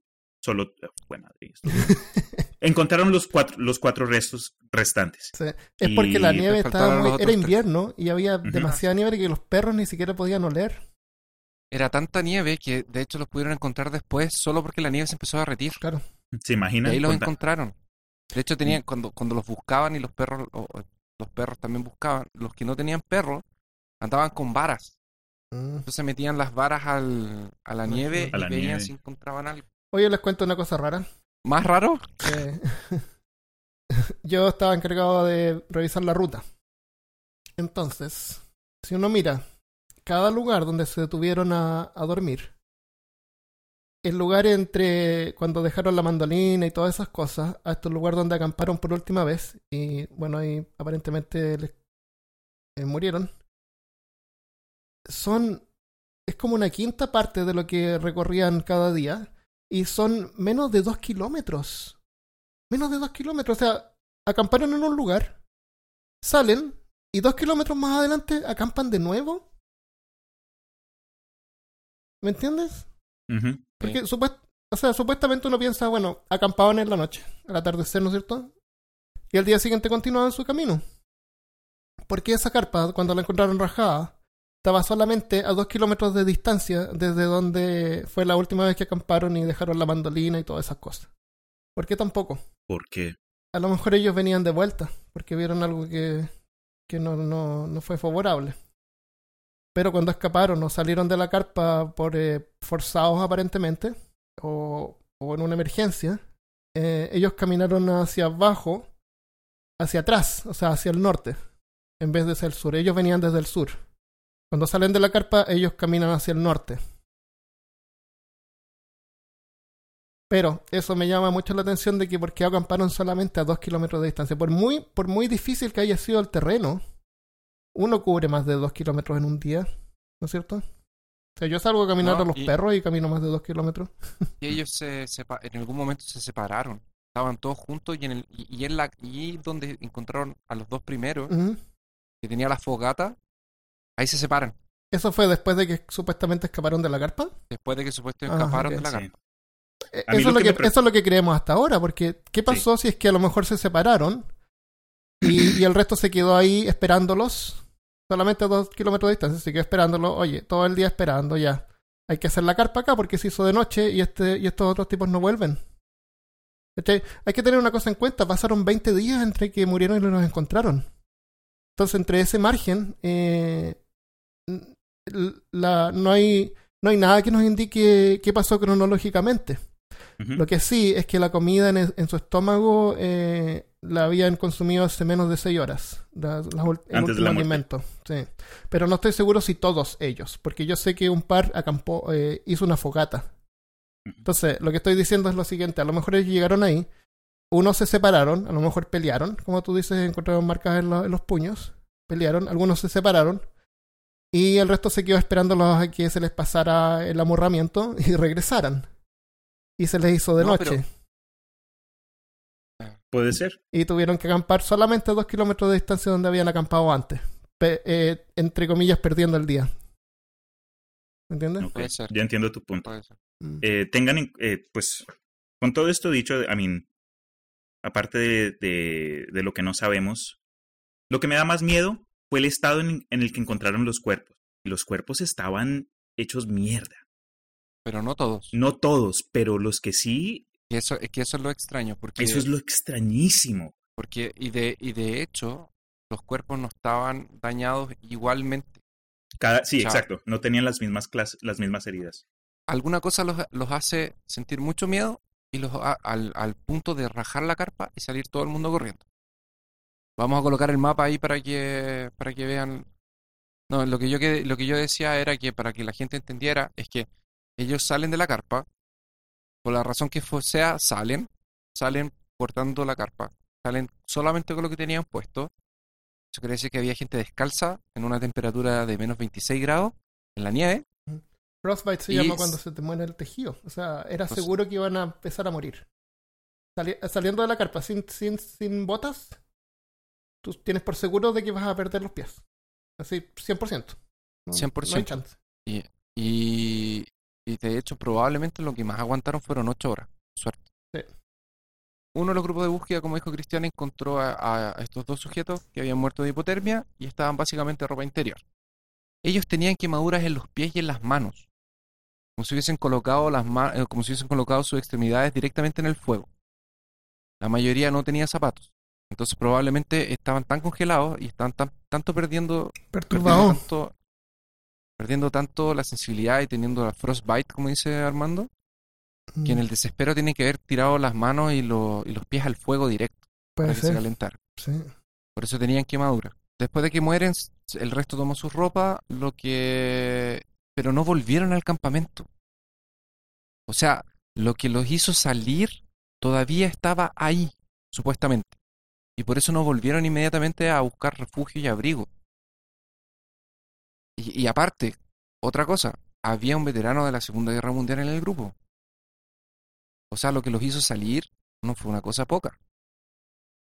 solo, bueno, madre, esto- encontraron los cuatro, los cuatro restos restantes. Sí. Es porque la Y nieve estaba muy... Era tres. invierno y había demasiada nieve que los perros ni siquiera podían oler. Era tanta nieve que de hecho los pudieron encontrar después solo porque la nieve se empezó a derretir. Claro. ¿Se Y imaginan? ahí los Conta- encontraron. De hecho, Mm. tenían, cuando, cuando los buscaban y los perros, o- los perros también buscaban, los que no tenían perros andaban con varas. Mm. Entonces metían las varas al, a la A nieve la y veían nieve. si encontraban algo. Oye, les cuento una cosa rara. ¿Más raro? Eh, yo estaba encargado de revisar la ruta. Entonces, si uno mira cada lugar donde se detuvieron a, a dormir, el lugar entre cuando dejaron la mandolina y todas esas cosas, hasta el lugar donde acamparon por última vez, y bueno, ahí aparentemente les, eh, murieron, son. Es como una quinta parte de lo que recorrían cada día. Y son menos de dos kilómetros. Menos de dos kilómetros. O sea, acamparon en un lugar. Salen. Y dos kilómetros más adelante acampan de nuevo. ¿Me entiendes? Porque supuest- o sea, supuestamente uno piensa, bueno, acampaban en la noche, al atardecer, ¿no es cierto? Y al día siguiente continuaban su camino. Porque esa carpa, cuando la encontraron rajada, estaba solamente a dos kilómetros de distancia desde donde fue la última vez que acamparon y dejaron la mandolina y todas esas cosas. ¿Por qué tampoco? ¿Por qué? A lo mejor ellos venían de vuelta, porque vieron algo que, que no, no, no fue favorable. Pero cuando escaparon o salieron de la carpa por eh, forzados aparentemente, o, o en una emergencia, eh, ellos caminaron hacia abajo, hacia atrás, o sea, hacia el norte, en vez de hacia el sur. Ellos venían desde el sur. Cuando salen de la carpa, ellos caminan hacia el norte. Pero eso me llama mucho la atención de que por qué acamparon solamente a dos kilómetros de distancia. Por muy, por muy difícil que haya sido el terreno, uno cubre más de dos kilómetros en un día, ¿no es cierto? O sea, yo salgo a caminar No, a los y- perros y camino más de dos kilómetros. Y ellos se sepa- en algún momento se separaron. Estaban todos juntos y en el y, y en la y donde encontraron a los dos primeros que tenía la fogata, ahí se separan. Eso fue después de que supuestamente escaparon de la carpa. Después de que supuestamente Ah, escaparon de la Sí. carpa. Eh, Eso es, lo que eso es lo que creemos hasta ahora, porque ¿qué pasó si es que a lo mejor se separaron y, y el resto se quedó ahí esperándolos? Solamente a dos kilómetros de distancia, se quedó esperándolos, oye, todo el día esperando ya. Hay que hacer la carpa acá porque se hizo de noche y, este, y estos otros tipos no vuelven. ¿Cachai? Hay que tener una cosa en cuenta, pasaron 20 días entre que murieron y los encontraron. Entonces, entre ese margen, eh, la, no, hay, no hay nada que nos indique qué pasó cronológicamente. Lo que sí es que la comida en, su estómago eh, la habían consumido hace menos de 6 horas. la- el Antes último alimento. Sí. Pero no estoy seguro si todos ellos, porque yo sé que un par acampó, eh, hizo una fogata. Entonces, lo que estoy diciendo es lo siguiente: a lo mejor ellos llegaron ahí, unos se separaron, a lo mejor pelearon, como tú dices, encontraron marcas en, en los puños, pelearon, algunos se separaron. Y el resto se quedó esperándolos a que se les pasara el amorramiento y regresaran. Y se les hizo de No, noche. pero- Puede ser. y tuvieron que acampar solamente a dos kilómetros de distancia donde habían acampado antes. Pe- eh, entre comillas, perdiendo el día. ¿Me entiendes? Ok, Puede ser. Ya entiendo tu punto. Puede ser. Mm. Eh, tengan, en- eh, pues, con todo esto dicho, I mean, aparte de, de, de lo que no sabemos, lo que me da más miedo fue el estado en, en el que encontraron los cuerpos. Los cuerpos estaban hechos mierda. Pero no todos. No todos, pero los que sí, Y eso, es que eso es lo extraño, porque, eso es lo extrañísimo. porque y de, y de hecho, los cuerpos no estaban dañados igualmente. Cada, sí, O sea, exacto. No tenían las mismas clas- las mismas heridas. Alguna cosa los, los hace sentir mucho miedo y los al, al punto de rajar la carpa y salir todo el mundo corriendo. Vamos a colocar el mapa ahí para que, para que vean. No, lo que yo lo que yo decía era que para que la gente entendiera es que ellos salen de la carpa, por la razón que sea, salen, salen cortando la carpa, salen solamente con lo que tenían puesto. Eso quiere decir que había gente descalza en una temperatura de menos 26 grados en la nieve. Frostbite se Y llama cuando se te muere el tejido. O sea, era Pues- seguro que iban a empezar a morir. Sali- saliendo de la carpa sin, sin, sin botas, tú tienes por seguro de que vas a perder los pies. Así, 100%. No, 100%. No hay chance. Y, y de hecho, probablemente lo que más aguantaron fueron ocho horas. Suerte. Sí. Uno de los grupos de búsqueda, como dijo Cristian, encontró a, a estos dos sujetos que habían muerto de hipotermia y estaban básicamente en ropa interior. Ellos tenían quemaduras en los pies y en las manos, como si hubiesen colocado las ma- eh, como si hubiesen colocado sus extremidades directamente en el fuego. La mayoría no tenía zapatos, entonces probablemente estaban tan congelados y estaban tan, tanto perdiendo perdiendo tanto, perdiendo tanto la sensibilidad y teniendo la frostbite, como dice Armando, que en Mm, el desespero tienen que haber tirado las manos y, lo- y los pies al fuego directo Puede para que se ser. calentara. Sí. Por eso tenían quemaduras. Después de que mueren, el resto tomó su ropa, lo que... pero no volvieron al campamento. O sea, lo que los hizo salir todavía estaba ahí, supuestamente. Y por eso no volvieron inmediatamente a buscar refugio y abrigo. Y, y aparte, otra cosa, había un veterano de la Segunda Guerra Mundial en el grupo. O sea, lo que los hizo salir no fue una cosa poca.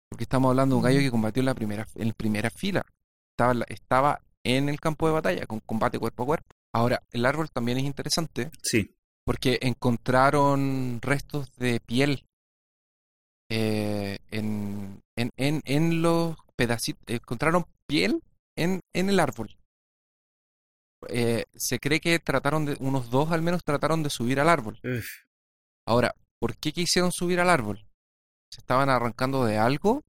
Porque estamos hablando de un gallo que combatió en la primera, en primera fila. Estaba, estaba en el campo de batalla, con combate cuerpo a cuerpo. Ahora, el árbol también es interesante Sí, porque encontraron restos de piel eh, en, en, en, en los pedacitos. Encontraron piel en, en el árbol. Eh, se cree que trataron de, unos dos al menos trataron de subir al árbol. Uf, Ahora, ¿por qué quisieron subir al árbol? ¿Se estaban arrancando de algo?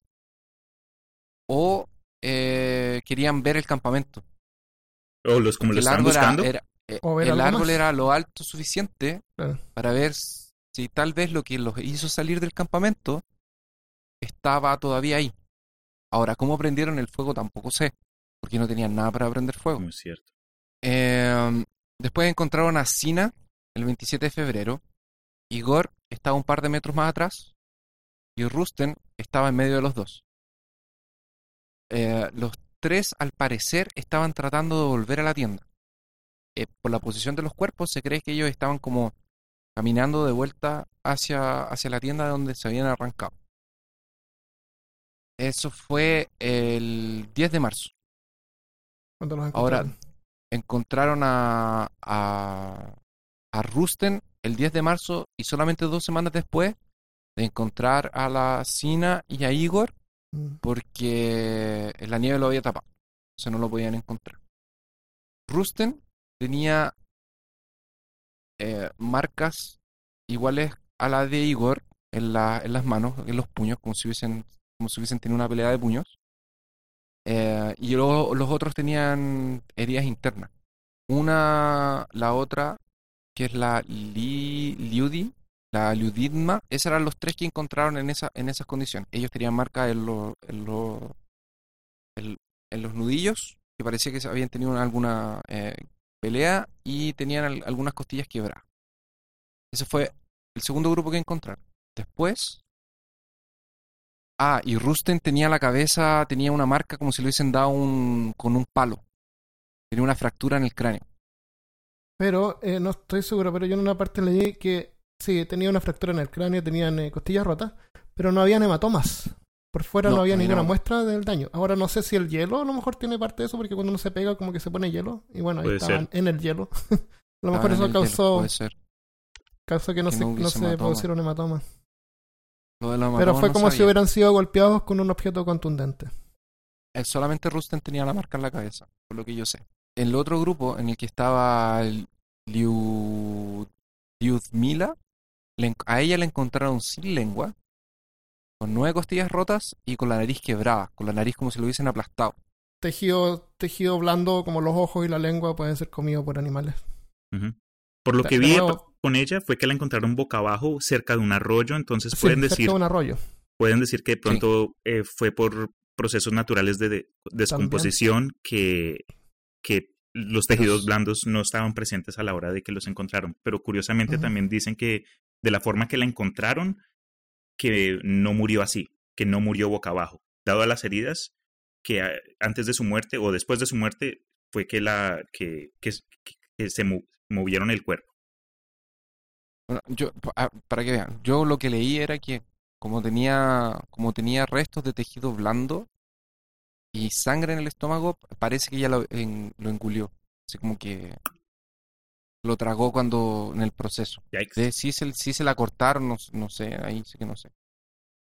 ¿O eh, querían ver el campamento? o los como lo el estaban árbol era- buscando. era- eh, O el árbol más. era lo alto suficiente para ver si tal vez lo que los hizo salir del campamento estaba todavía ahí. Ahora, ¿cómo prendieron el fuego? Tampoco sé, porque no tenían nada para prender fuego. Muy cierto. Eh, después encontraron a Sina el 27 de febrero. Igor estaba un par de metros más atrás. Y Rusten estaba en medio de los dos. Eh, los tres, al parecer, estaban tratando de volver a la tienda. Eh, por la posición de los cuerpos, se cree que ellos estaban como caminando de vuelta hacia, hacia la tienda de donde se habían arrancado. Eso fue el 10 de marzo. Los Ahora, encontraron. encontraron a, a, a Rusten el 10 de marzo y solamente dos semanas después de encontrar a la Sina y a Igor Mm. porque la nieve lo había tapado. O sea, no lo podían encontrar. Rusten tenía eh, marcas iguales a la de Igor en, la, en las manos, en los puños, como si hubiesen, como si hubiesen tenido una pelea de puños. Eh, y los otros tenían heridas internas. Una, la otra, que es la Li, Liudi, la Liudidma, esos eran los tres que encontraron en, esa, en esas condiciones. Ellos tenían marcas en, en los nudillos, que parecía que habían tenido alguna eh, pelea y tenían al- algunas costillas quebradas. Ese fue el segundo grupo que encontraron. Después. Ah, y Rusten tenía la cabeza, tenía una marca como si le hubiesen dado un, con un palo. Tenía una fractura en el cráneo. Pero eh, no estoy seguro, pero yo en una parte leí que sí, tenía una fractura en el cráneo, tenían eh, costillas rotas, pero no habían hematomas. Por fuera no, No, había ninguna muestra del daño. Ahora no sé si el hielo a lo mejor tiene parte de eso, porque cuando uno se pega como que se pone hielo. Y bueno, ahí Puede estaban ser. en el hielo. a lo mejor en eso el causó, puede ser. causó que no que se, no se hematomas. producieron hematomas. Lo de los Pero fue no como si hubieran sido golpeados con un objeto contundente. Él solamente Rusten tenía la marca en la cabeza, por lo que yo sé. El otro grupo en el que estaba el Liu... Liudmila, le en- a ella le encontraron sin lengua, con nueve costillas rotas y con la nariz quebrada, con la nariz como si lo hubiesen aplastado. Tejido, tejido blando como los ojos y la lengua pueden ser comidos por animales. Por lo De- que vi nuevo- con ella fue que la encontraron boca abajo cerca de un arroyo, entonces Sí, pueden cerca decir, de un arroyo. pueden decir que de pronto eh, fue por procesos naturales de, de- descomposición que, que los tejidos Los- blandos no estaban presentes a la hora de que los encontraron. Pero curiosamente también dicen que de la forma que la encontraron, que no murió así, que no murió boca abajo. Dado a las heridas, que ah, antes de su muerte o después de su muerte fue que la que, que, se mo- movieron el cuerpo. Bueno, yo, ah, para que vean, yo lo que leí era que como tenía, como tenía restos de tejido blando y sangre en el estómago, parece que ella lo, en- lo engullió. Así como que lo tragó cuando en el proceso. De si se, si se la cortaron, no, no sé, ahí sí que no sé.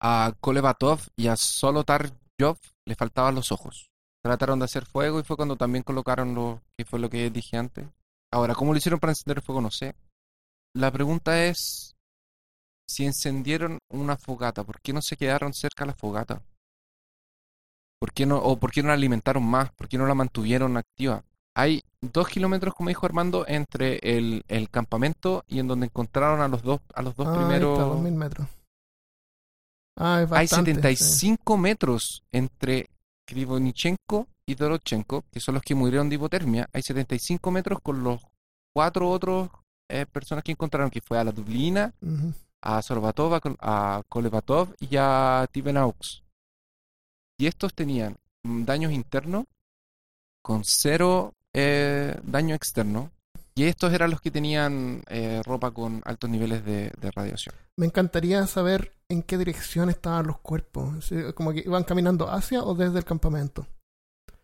A Kolevatov y a Solotaryov le faltaban los ojos. Trataron de hacer fuego y fue cuando también colocaron lo que fue lo que dije antes. Ahora, ¿cómo lo hicieron para encender el fuego? No sé. La pregunta es si encendieron una fogata, ¿por qué no se quedaron cerca de la fogata? ¿Por qué no, o por qué no la alimentaron más? ¿Por qué no la mantuvieron activa? Hay dos kilómetros, como dijo Armando, entre el, el campamento y en donde encontraron a los dos, a los dos Ah, primeros. está, 2000 metros. Ah, es Hay bastante, sí. 75 metros entre Krivonichenko y Dorochenko, que son los que murieron de hipotermia. Hay 75 metros con los cuatro otros eh, personas que encontraron, que fue a la Dublina, a Sorbatov, a, Kol- a Kolevatov y a Tivenaux. Y estos tenían mm, daños internos con cero eh, daño externo. Y estos eran los que tenían eh, ropa con altos niveles de, de radiación. Me encantaría saber en qué dirección estaban los cuerpos. Si- Como que iban caminando hacia o desde el campamento.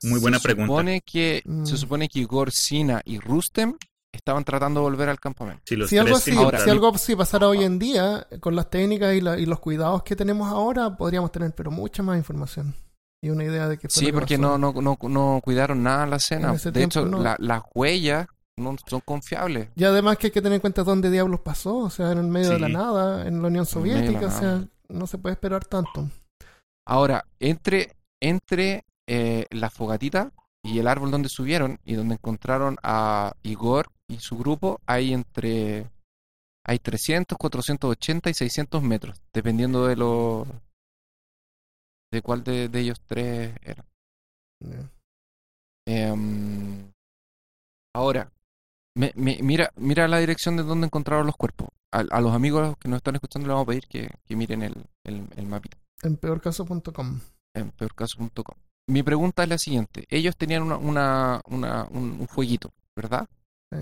Muy buena se pregunta. Supone que, Mm. Se supone que Igor, Sina y Rustem estaban tratando de volver al campamento. Si los Si algo, así, Ahora- si algo así pasara hoy en día, con las técnicas y, la- y los cuidados que tenemos ahora, podríamos tener pero mucha más información. Y una idea de qué fue Sí, que porque no, no, no, no cuidaron nada la ese De tiempo hecho, no. la- las huellas no son confiables. Y además que hay que tener en cuenta dónde diablos pasó, o sea, en el medio de la nada, en la Unión la Soviética, o sea, no se puede esperar tanto. Ahora, entre, entre eh, la fogatita y el árbol donde subieron y donde encontraron a Igor y su grupo, hay entre hay 300, 480 y 600 metros, dependiendo de lo de cuál de, de ellos tres eran. Ya. Em, ahora, me- me- mira, mira la dirección de donde encontraron los cuerpos. A, a los amigos que nos están escuchando les vamos a pedir que, que miren el, el, el mapita. En peorcaso.com. en peorcaso.com. Mi pregunta es la siguiente. Ellos tenían una, una, una- un, un fueguito, ¿verdad? Sí.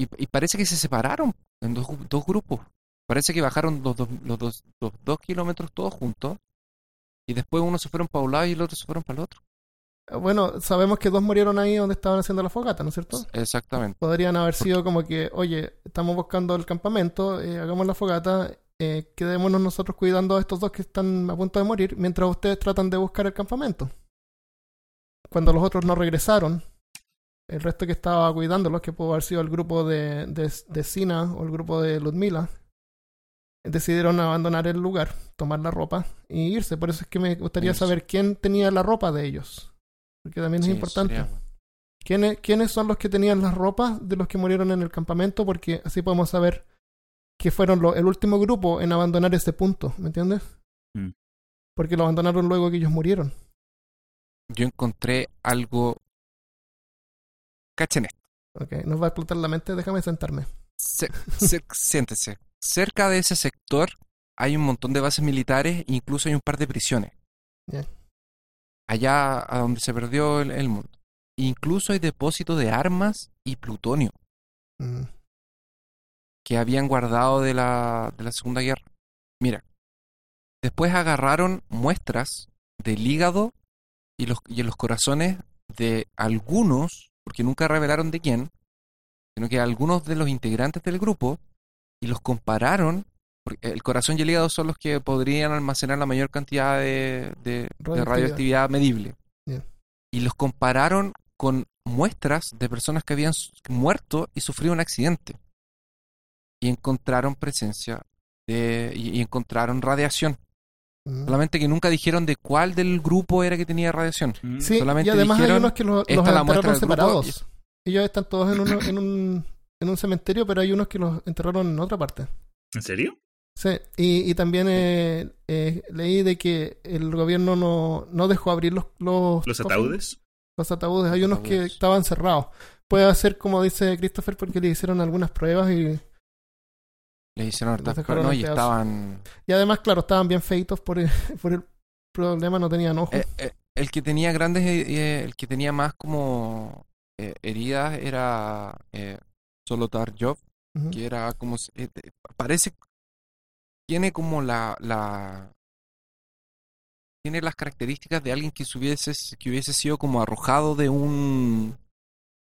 Y, y parece que se separaron en dos, dos grupos. Parece que bajaron los dos, los, dos, los dos kilómetros todos juntos y después unos se fueron para un lado y el otro se fueron para el otro. Bueno, sabemos que dos murieron ahí donde estaban haciendo la fogata, ¿no es cierto? Exactamente. Podrían haber sido como que, oye, estamos buscando el campamento, eh, hagamos la fogata, eh, quedémonos nosotros cuidando a estos dos que están a punto de morir, mientras ustedes tratan de buscar el campamento. Cuando los otros no regresaron, el resto que estaba cuidándolos, que pudo haber sido el grupo de, de, de Sina o el grupo de Ludmila, decidieron abandonar el lugar, tomar la ropa y irse. Por eso es que me gustaría Irse. saber quién tenía la ropa de ellos. Porque también es importante. sería- ¿Quiénes, ¿Quiénes son los que tenían las ropas de los que murieron en el campamento? Porque así podemos saber que fueron lo- el último grupo en abandonar ese punto, ¿me entiendes? Mm. Porque lo abandonaron luego que ellos murieron. Yo encontré algo... Cachen esto. Ok, nos va a explotar la mente, déjame sentarme. Se- se- siéntese. Cerca de ese sector hay un montón de bases militares e incluso hay un par de prisiones. Allá a donde se perdió el, el mundo. Incluso hay depósitos de armas y plutonio Mm, que habían guardado de la, de la Segunda Guerra. Mira, después agarraron muestras del hígado y los, y los corazones de algunos, porque nunca revelaron de quién, sino que algunos de los integrantes del grupo, y los compararon, porque el corazón y el hígado son los que podrían almacenar la mayor cantidad de, de- de Radioactividad. medible. Y los compararon con muestras de personas que habían muerto y sufrido un accidente. Y encontraron presencia de, y, y encontraron radiación. mm. Solamente que nunca dijeron de cuál del grupo era que tenía radiación. Sí, solamente y además hay dijeron, unos que los, los separados. Ellos están todos en, uno- en, un, en un cementerio, pero hay unos que los enterraron en otra parte. ¿En serio? Sí, y, y también eh, eh, leí de que el gobierno no, no dejó abrir los, los, ¿Los ataúdes? Los ataúdes, hay unos que estaban cerrados. Puede ser como dice Christopher porque le hicieron algunas pruebas y, Le hicieron hartas pruebas, ¿no? y estaban... y además, claro, estaban bien feitos por el, por el problema, no tenían ojos. Eh, eh, el que tenía grandes, eh, el que tenía más como eh, heridas era eh, Solotar Job, que era como... eh, parece... Tiene como la... la tiene las características de alguien que se hubiese, que hubiese sido como arrojado de un...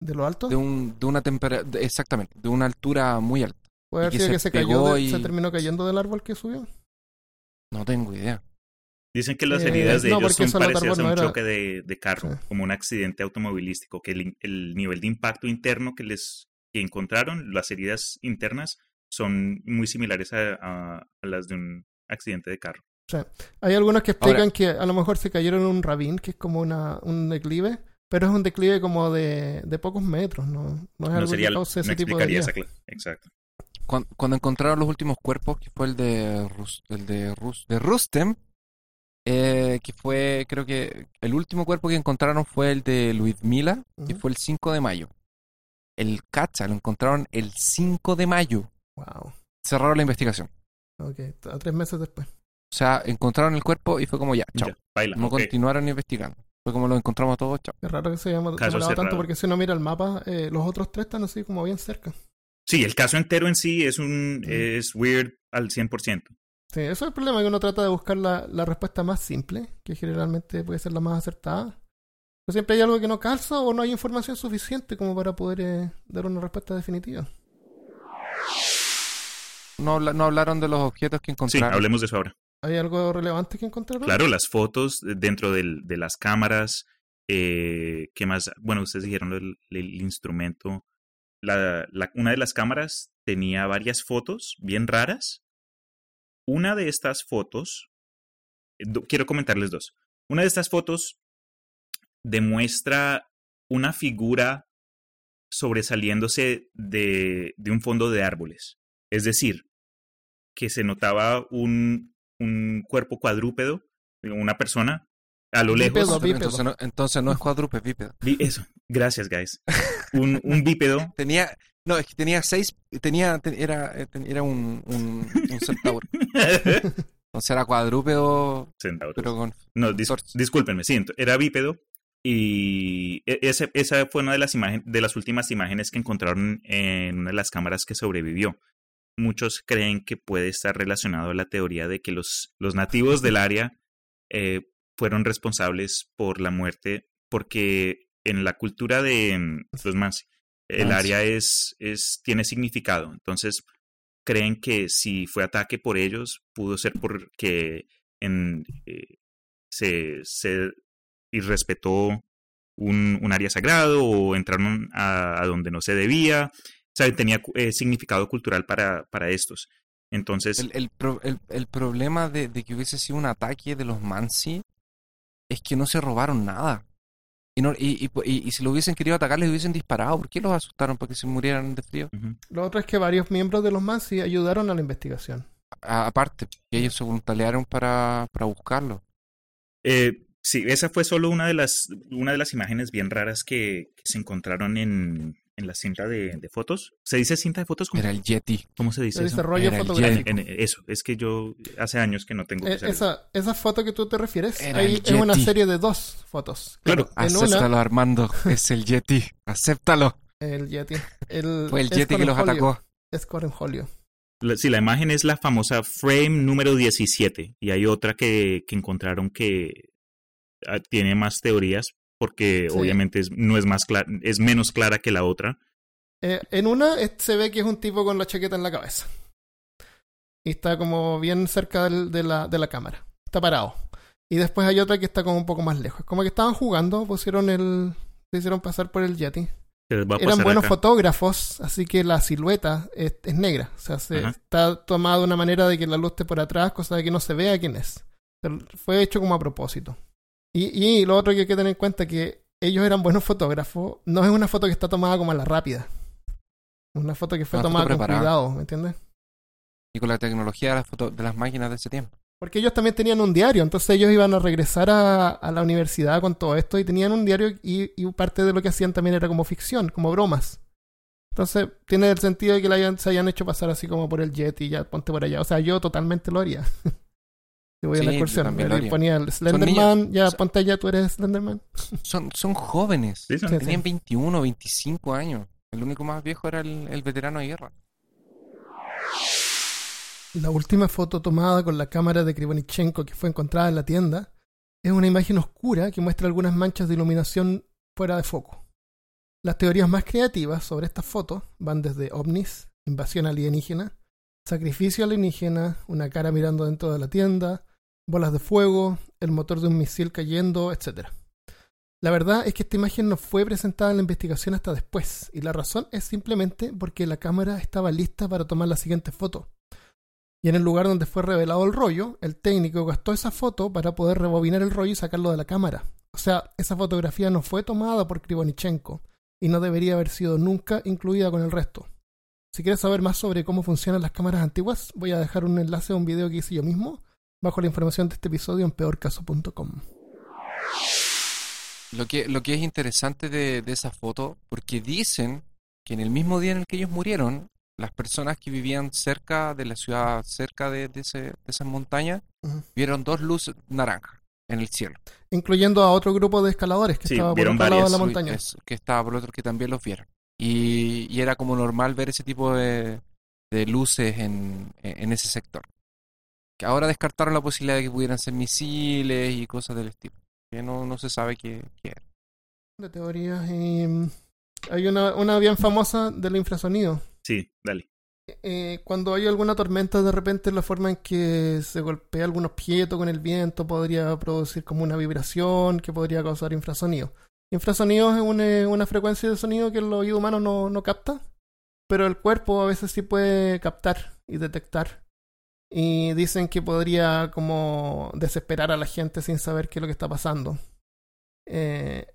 ¿De lo alto? de un de una temperatura exactamente de una altura muy alta Puede y haber que sido se que se pegó cayó, de- y- se terminó cayendo del árbol que subió. no tengo idea Dicen que las Eh, heridas de no, ellos son parecidas a un era- choque de, de carro, Sí. como un accidente automovilístico, que el nivel de impacto interno que les que encontraron, las heridas internas, son muy similares a, a- a las de un accidente de carro. Hay algunos que explican Ahora- que a lo mejor se cayeron en un ravín, que es como una, un declive, pero es un declive como de, de pocos metros, ¿no? No es No algo sería, que no cause ese tipo de esa Exacto. cuando, cuando encontraron los últimos cuerpos que fue el de Rus- el de Rus- de Rustem eh, que fue creo que el último cuerpo que encontraron fue el de Luis-Mila que Ujú. fue el 5 de mayo el Cacha lo encontraron el 5 de mayo Wow. cerraron la investigación Ok, a tres meses después. o sea encontraron el cuerpo y fue como ya chao Ya, baila. no continuaron investigando Fue como lo encontramos todos, chao. Es raro que se llama tanto porque si uno mira el mapa, eh, los otros tres están así como bien cerca. Sí, el caso entero en sí es un Mm. es weird al 100%. Sí, eso es el problema, que uno trata de buscar la, la respuesta más simple, que generalmente puede ser la más acertada. Pero siempre hay algo que no calza o no hay información suficiente como para poder eh, dar una respuesta definitiva. No, habla- no hablaron de los objetos que Sí, encontraron. hablemos de eso ahora. ¿Hay algo relevante que encontraron? Claro, las fotos dentro del- de las cámaras, eh, ¿qué más? Bueno, ustedes dijeron el, el instrumento. La, la- una de las cámaras tenía varias fotos bien raras. Una de estas fotos, do- quiero comentarles dos. Una de estas fotos demuestra una figura sobresaliéndose de, de un fondo de árboles. Es decir, que se notaba un, un cuerpo cuadrúpedo, una persona, a lo Bípedo, lejos. bípedo. Entonces no, entonces no es cuadrúpedo, es bípedo. Eso, gracias, guys. Un, un bípedo. Tenía, no, es que tenía seis, tenía, te- era, eh, ten- era un, un, un centauro. Entonces era cuadrúpedo, Centauros. pero con... No, dis- discúlpenme, sí, era bípedo. Y e- ese- esa fue una de las, imagen- de las últimas imágenes que encontraron en una de las cámaras que sobrevivió. Muchos creen que puede estar relacionado a la teoría de que los, los nativos del área eh, fueron responsables por la muerte, porque en la cultura de mm, los el Mansi. área es, es, tiene significado. Entonces, creen que si fue ataque por ellos, pudo ser porque en, eh, se, se irrespetó un, un área sagrado o entraron a, a donde no se debía. O sea, tenía eh, significado cultural para, para estos. Entonces, El, el, pro- el, el problema de, de que hubiese sido un ataque de los Mansi es que no se robaron nada. Y, no, y, y, y- y si lo hubiesen querido atacar, les hubiesen disparado. ¿Por qué los asustaron para que se murieran de frío? Lo otro es que varios miembros de los Mansi ayudaron a la investigación. A- aparte, ellos se voluntariaron para, para buscarlo. Eh, sí, esa fue solo una de las, una de las imágenes bien raras que, que se encontraron en, en la cinta de, de fotos. ¿Se dice cinta de fotos? ¿Cómo, Era el Yeti. cómo se dice Se eso? dice rollo Era el fotográfico. En- en- eso, es que yo hace años que no tengo que Eh, usar esa, esa foto que tú te refieres, Era ahí es una serie de dos fotos. Claro, en Acéptalo, una, Armando. Es el Yeti. Acéptalo. el Yeti. El, Fue el Yeti que los atacó. Es Corenjolio. Sí, la imagen es la famosa frame número 17 y hay otra que, que encontraron que tiene más teorías porque Sí. obviamente es, no es más es menos clara que la otra. Eh, en una se ve que es un tipo con la chaqueta en la cabeza. Y está como bien cerca del- de, la, de la cámara. Está parado. Y después hay otra que está como un poco más lejos. Como que estaban jugando, pusieron el. Se hicieron pasar por el Yeti. Eran buenos acá. fotógrafos, así que la silueta es, es negra. O sea, se, está tomada de una manera de que la luz esté por atrás, cosa de que no se vea quién es. Pero fue hecho como a propósito. Y, y lo otro que hay que tener en cuenta es que ellos eran buenos fotógrafos. No es una foto que está tomada como a la rápida. Una foto que fue Una tomada con cuidado, ¿me entiendes? Y con la tecnología de las, foto- de las máquinas de ese tiempo. Porque ellos también tenían un diario, entonces ellos iban a regresar a, a la universidad con todo esto y tenían un diario y, y parte de lo que hacían también era como ficción, como bromas. Entonces tiene el sentido de que la hayan- se hayan hecho pasar así como por el jet y ya ponte por allá. O sea, yo totalmente lo haría. Voy a la excursión, ponía el Slenderman, ya Son- ponte allá, tú eres Slenderman. Son, son jóvenes. Sí, son- Sí. Tenían 21, 25 años. El único más viejo era el, el veterano de guerra. La última foto tomada con la cámara de Krivonichenko que fue encontrada en la tienda es una imagen oscura que muestra algunas manchas de iluminación fuera de foco. Las teorías más creativas sobre estas fotos van desde ovnis, invasión alienígena, sacrificio alienígena, una cara mirando dentro de la tienda, bolas de fuego, el motor de un misil cayendo, etc. La verdad es que esta imagen no fue presentada en la investigación hasta después, y la razón es simplemente porque la cámara estaba lista para tomar la siguiente foto. Y en el lugar donde fue revelado el rollo, el técnico gastó esa foto para poder rebobinar el rollo y sacarlo de la cámara. O sea, esa fotografía no fue tomada por Krivonichenko y no debería haber sido nunca incluida con el resto. Si quieres saber más sobre cómo funcionan las cámaras antiguas, voy a dejar un enlace a un video que hice yo mismo bajo la información de este episodio en peorcaso.com. Lo que, lo que es interesante de, de esa foto, porque dicen que en el mismo día en el que ellos murieron, las personas que vivían cerca de la ciudad, cerca de, de ese- de esas montañas, vieron dos luces naranjas. en el cielo. Incluyendo a otro grupo de escaladores que Sí, estaba por otro lado de la montaña. es- que estaba por otro que también los vieron. Y, y era como normal ver ese tipo de, de luces en, en ese sector. Que ahora descartaron la posibilidad de que pudieran ser misiles y cosas del estilo. Que no, no se sabe qué, qué era. De teorías mm, hay una, una bien famosa del infrasonido. Sí, dale. Eh, cuando hay alguna tormenta, de repente la forma en que se golpea algún objeto con el viento podría producir como una vibración que podría causar infrasonido. Infrasonido es una, una frecuencia de sonido que el oído humano no, no capta, pero el cuerpo a veces sí puede captar y detectar. Y dicen que podría como desesperar a la gente sin saber qué es lo que está pasando. Eh,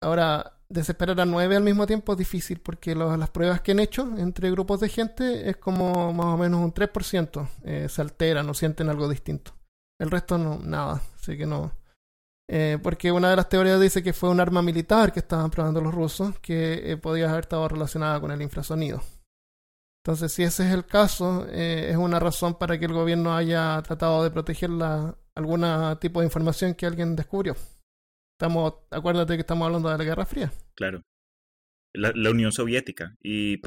ahora, desesperar a nueve al mismo tiempo es difícil porque las pruebas que han hecho entre grupos de gente es como más o menos un 3%. eh, se alteran o sienten algo distinto. El resto no, nada. Así que no. Eh, porque una de las teorías dice que fue un arma militar que estaban probando los rusos que eh, podía haber estado relacionada con el infrasonido. Entonces, si ese es el caso, eh, es una razón para que el gobierno haya tratado de proteger la, algún tipo de información que alguien descubrió. Estamos, acuérdate que estamos hablando de la Guerra Fría. Claro. La, la Unión Soviética. Y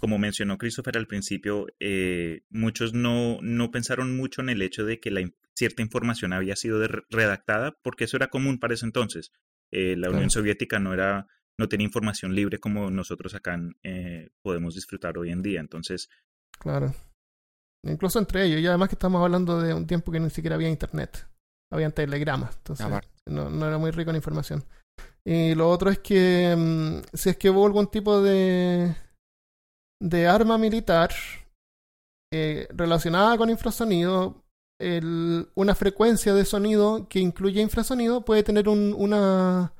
como mencionó Christopher al principio, eh, muchos no, no pensaron mucho en el hecho de que la, cierta información había sido de- redactada, porque eso era común para ese entonces. Eh, la Unión Claro. Soviética no era no tenía información libre como nosotros acá eh, podemos disfrutar hoy en día. Entonces, Claro. Incluso entre ellos. Y además que estamos hablando de un tiempo que ni siquiera había internet. Habían telegramas. Entonces no, no era muy rico en información. Y lo otro es que mm, si es que hubo algún tipo de, de arma militar eh, relacionada con infrasonido, el- una frecuencia de sonido que incluye infrasonido puede tener un- una,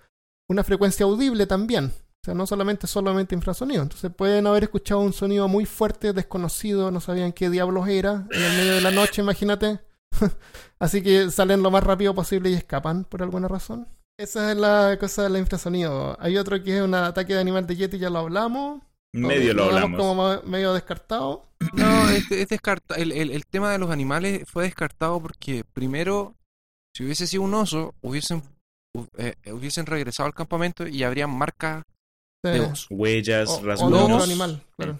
una frecuencia audible también. O sea, no solamente solamente infrasonido. Entonces pueden haber escuchado un sonido muy fuerte, desconocido, no sabían qué diablos era, en el medio de la noche, imagínate. Así que salen lo más rápido posible y escapan por alguna razón. Esa es la cosa del infrasonido. Hay otro que es un ataque de animal de Yeti, ya lo hablamos. medio lo hablamos. como medio descartado. No, es, es descarta- el, el, el tema de los animales fue descartado porque primero, si hubiese sido un oso, hubiesen, hu- eh, hubiesen regresado al campamento y habrían marcas de oso. Huellas, o, rasguños. animal, claro.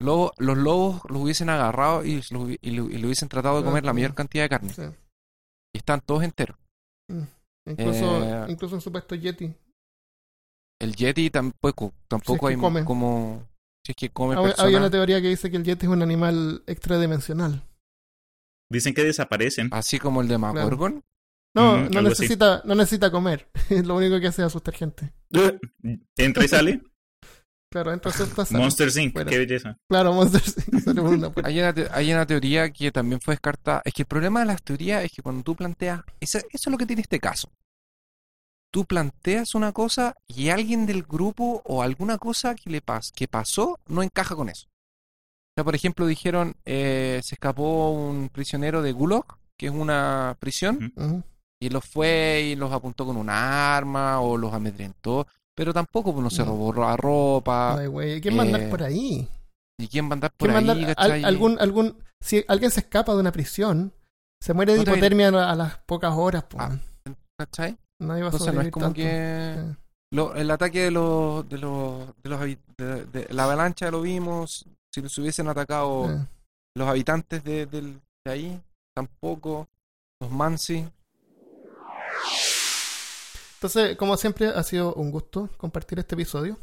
Lobo- los lobos los hubiesen agarrado y, lo- y le hubiesen tratado de Claro, comer la claro. mayor cantidad de carne. Sí. Y están todos enteros. Incluso, Eh, incluso un supuesto Yeti. El Yeti tampoco, tampoco que hay come. como... Si es que come Hay, hay personas. una teoría que dice que el Yeti es un animal extradimensional. Dicen que desaparecen. Así como el de Magorgon. No, Mm, no así. necesita, no necesita comer. Lo único que hace es asustar gente. Entra y sale. Claro, entra asusta, sale. Monster Inc. Qué belleza. Claro, Monster Inc. Hay una, te- hay una teoría que también fue descartada. Es que el problema de las teorías es que cuando tú planteas. Eso, eso es lo que tiene este caso. Tú planteas una cosa y alguien del grupo o alguna cosa que le pas, que pasó no encaja con eso. O sea, por ejemplo, dijeron eh, se escapó un prisionero de Gulag, que es una prisión. Y los fue y los apuntó con un arma o los amedrentó. Pero tampoco pues, no se No. robó la ropa. Ay, güey, ¿quién va a andar eh, por ahí? ¿Y quién va a andar por ¿Quién va a ahí? andar- al- cachai? algún, algún, si alguien se escapa de una prisión, se muere de hipotermia a, a las pocas horas. po. Ah, ¿Cachai? Nadie va a Entonces no es como tanto. que... Sí. Lo- el ataque de los de los de los de, de- la avalancha lo vimos si los hubiesen atacado Sí. los habitantes de, del- de ahí tampoco los Mansi Entonces, como siempre, ha sido un gusto compartir este episodio.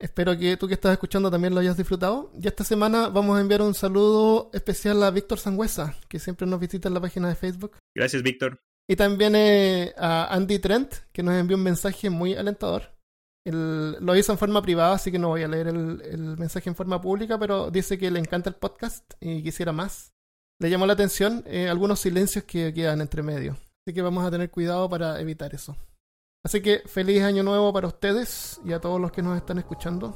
Espero que tú que estás escuchando también lo hayas disfrutado. Y esta semana vamos a enviar un saludo especial a Víctor Sangüesa, que siempre nos visita en la página de Facebook. Gracias, Víctor. Y también eh, a Andy Trent, que nos envió un mensaje muy alentador. Lo hizo en forma privada, así que no voy a leer el, el mensaje en forma pública, pero dice que le encanta el podcast y quisiera más. Le llamó la atención eh, algunos silencios que quedan entre medio. Así que vamos a tener cuidado para evitar eso. Así que feliz año nuevo para ustedes y a todos los que nos están escuchando.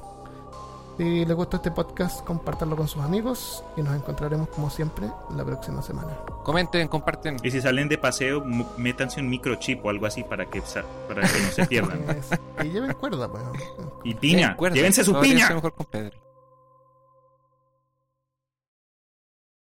Si les gustó este podcast, compártanlo con sus amigos y nos encontraremos como siempre la próxima semana. comenten comparten Y si salen de paseo, métanse un microchip o algo así para que, para que no se pierdan. Y lleven cuerda, pues. Y piña, llévense su todavía piña. soy mejor con Pedro